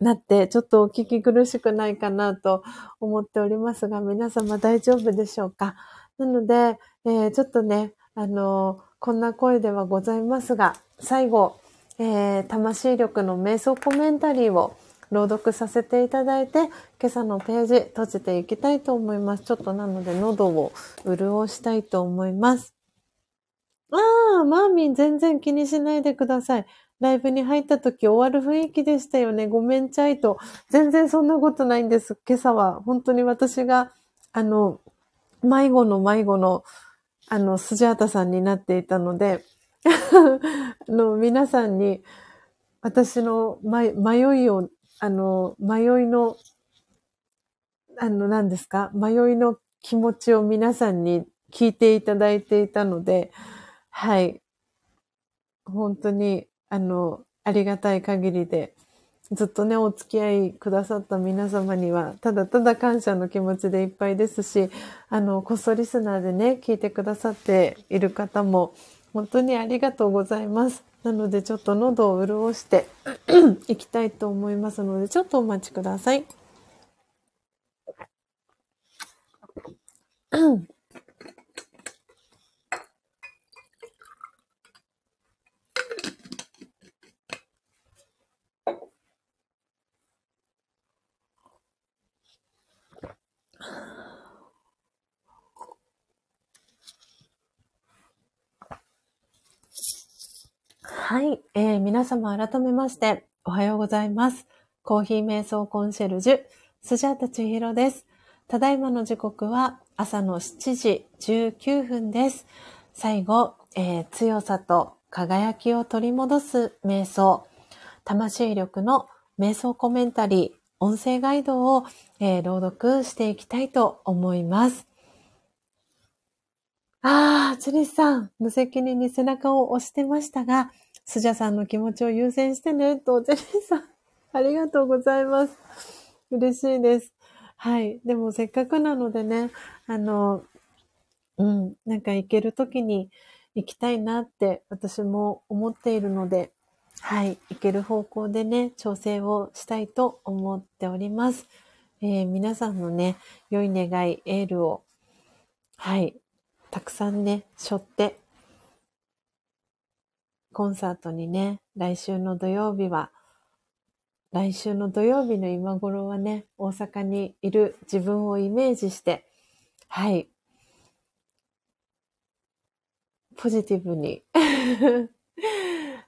なって、ちょっとお聞き苦しくないかなと思っておりますが、皆様大丈夫でしょうか？なので、えー、ちょっとね、あのー、こんな声ではございますが、最後、えー、魂力の瞑想コメンタリーを朗読させていただいて、今朝のページ閉じていきたいと思います。ちょっとなので喉を潤したいと思います。ああ、マーミン全然気にしないでください。ライブに入った時終わる雰囲気でしたよね。ごめんちゃいと。全然そんなことないんです。今朝は本当に私が、あの、迷子の迷子の、あの、スジャータさんになっていたので、あの皆さんに私のま迷いを、あの、迷いの、あの、何ですか？迷いの気持ちを皆さんに聞いていただいていたので、はい。本当に、あの、ありがたい限りで、ずっとね、お付き合いくださった皆様には、ただただ感謝の気持ちでいっぱいですし、あの、こっそリスナーでね、聞いてくださっている方も、本当にありがとうございます。なのでちょっと喉を潤して いきたいと思いますので、ちょっとお待ちください。はい、えー、皆様改めましておはようございます。コーヒー瞑想コンシェルジュ、スジャータチヒロです。ただいまの時刻は朝の7時19分です。最後、えー、強さと輝きを取り戻す瞑想、魂力の瞑想コメンタリー、音声ガイドを、えー、朗読していきたいと思います。ああ、チリスさん、無責任に背中を押してましたが、スジャさんの気持ちを優先してね、と、ジェリーさん、ありがとうございます。嬉しいです。はい。でもせっかくなのでね、あの、うん、なんか行けるときに行きたいなって私も思っているので、はい。行ける方向でね、調整をしたいと思っております。えー、皆さんのね、良い願い、エールを、はい。たくさんね、背負ってコンサートにね、来週の土曜日は、来週の土曜日の今頃はね、大阪にいる自分をイメージして、はい、ポジティブに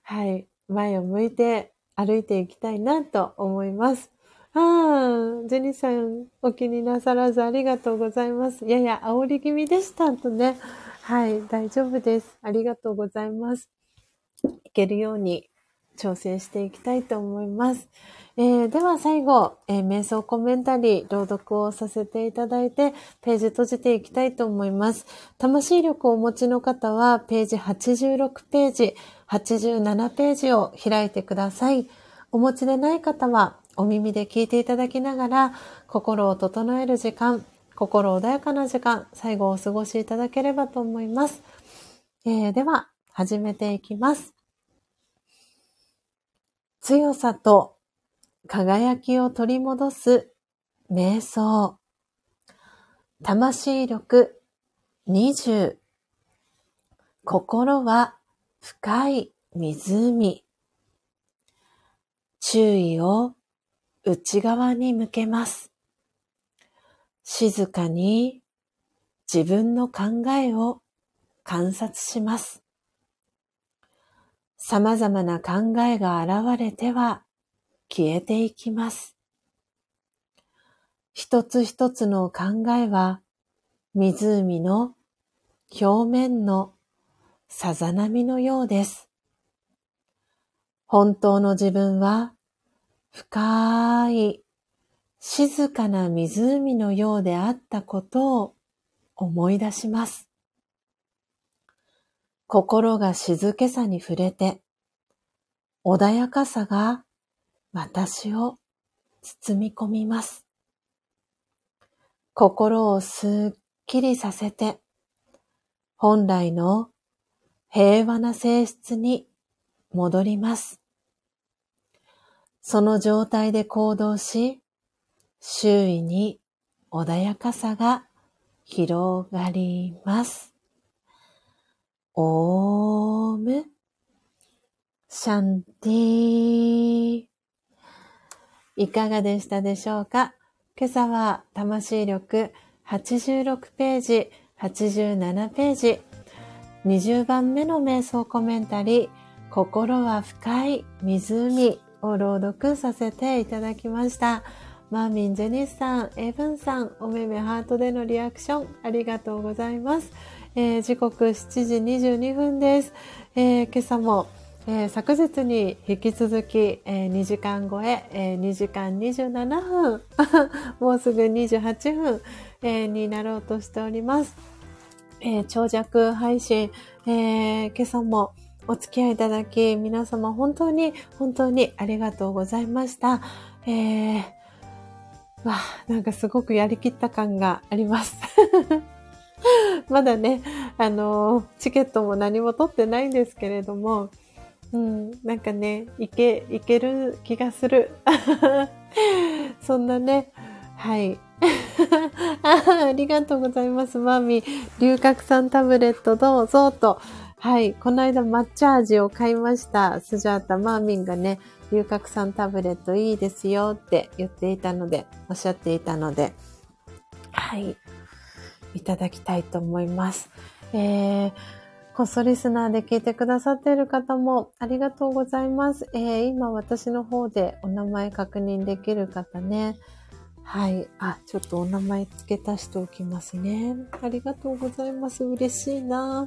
はい、前を向いて歩いていきたいなと思います。ああ、ジェニーさん、お気になさらずありがとうございます。やや煽り気味でしたとね。はい、大丈夫です。ありがとうございます。いけるように調整していきたいと思います。えー、では最後、えー、瞑想コメンタリー朗読をさせていただいて、ページ閉じていきたいと思います。魂力をお持ちの方は、ページ86ページ、87ページを開いてください。お持ちでない方は、お耳で聞いていただきながら、心を整える時間、心穏やかな時間、最後お過ごしいただければと思います。えー、では、始めていきます。強さと輝きを取り戻す瞑想。魂力20。心は深い湖。注意を内側に向けます。静かに自分の考えを観察します。様々な考えが現れては消えていきます。一つ一つの考えは湖の表面のさざ波のようです。本当の自分は深い静かな湖のようであったことを思い出します。心が静けさに触れて、穏やかさが私を包み込みます。心をすっきりさせて、本来の平和な性質に戻ります。その状態で行動し、周囲に穏やかさが広がります。オーム、シャンティいかがでしたでしょうか？今朝は魂力86ページ、87ページ、20番目の瞑想コメンタリー、心は深い湖を朗読させていただきました。マーミン、ジェニスさん、エブンさん、おめめハートでのリアクションありがとうございます。えー、時刻7時22分です。えー、今朝も、えー、昨日に引き続き、え2時間超ええ2時間27分、もうすぐ28分、えになろうとしております。え長尺配信、え今朝もお付き合いいただき、皆様本当に本当にありがとうございました。えー、わなんかすごくやりきった感があります。まだね、あの、チケットも何も取ってないんですけれども、うん、なんかね、いけ、いける気がする。そんなね、はい。ありがとうございます、マーミー。龍角散タブレットどうぞと。はい。この間抹茶味を買いました。スジャータ、マーミンがね、龍角散タブレットいいですよって言っていたので、おっしゃっていたので、はい。いただきたいと思います。えー、こっそリスナーで聞いてくださっている方もありがとうございます。えー、今私の方でお名前確認できる方ね。はい。あ、ちょっとお名前付け足しておきますね。ありがとうございます。嬉しいな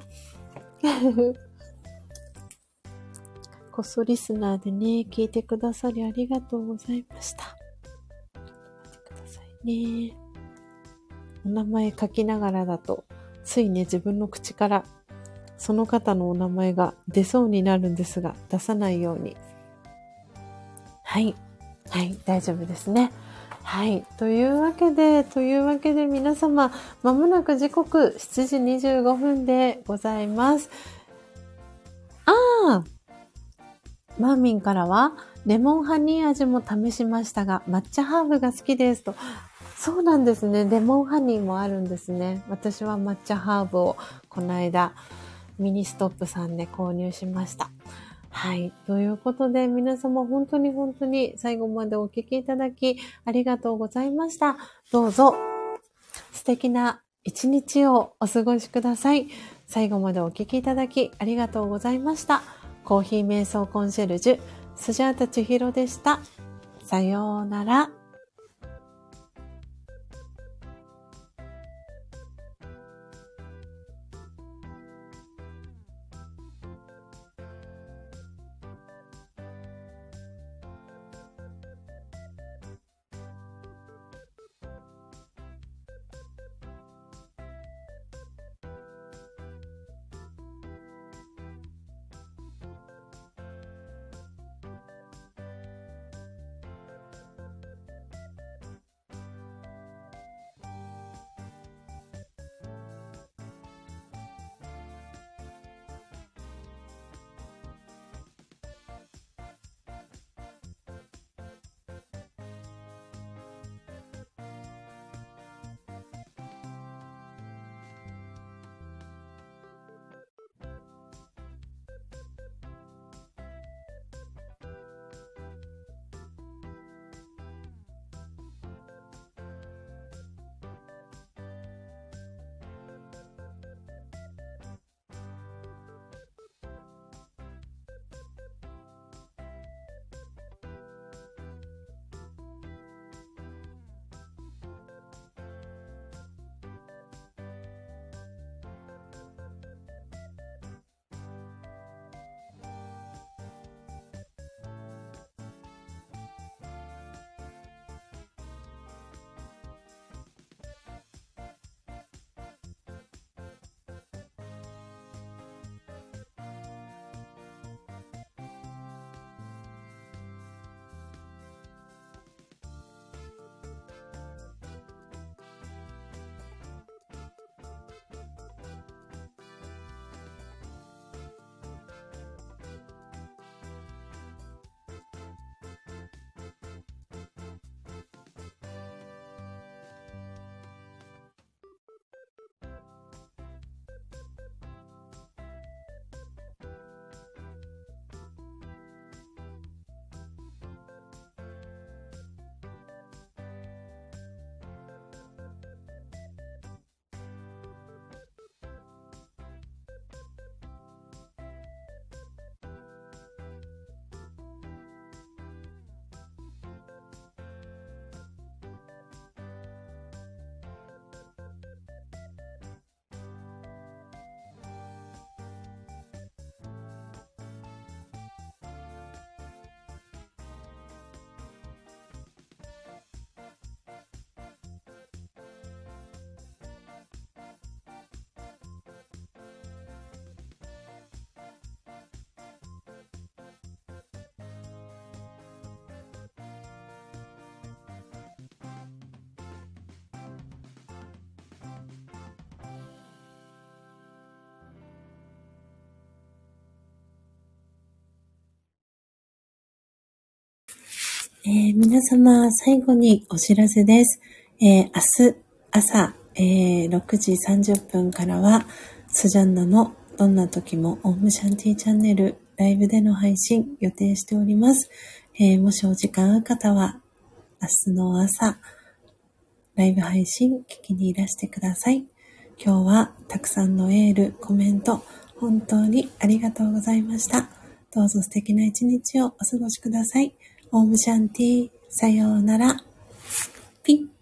こっそリスナーでね、聞いてくださりありがとうございました。待ってくださいね。お名前書きながらだと、ついね、自分の口からその方のお名前が出そうになるんですが、出さないように。はい。はい、大丈夫ですね。はい。というわけで、というわけで皆様、まもなく時刻7時25分でございます。ああマーミンからは、レモンハニー味も試しましたが、抹茶ハーブが好きですと。そうなんですね。レモンハニーもあるんですね。私は抹茶ハーブをこの間、ミニストップさんで購入しました。はい。ということで、皆様本当に本当に最後までお聞きいただきありがとうございました。どうぞ素敵な一日をお過ごしください。最後までお聞きいただきありがとうございました。コーヒー瞑想コンシェルジュ、スジャータチヒロでした。さようなら。皆様、最後にお知らせです。えー、明日朝、えー、6時30分からは、スジャンナのどんな時もオームシャンティチャンネルライブでの配信予定しております。えー、もしお時間ある方は、明日の朝、ライブ配信聞きにいらしてください。今日はたくさんのエール、コメント、本当にありがとうございました。どうぞ素敵な一日をお過ごしください。オームシャンティ、さようなら。ピッ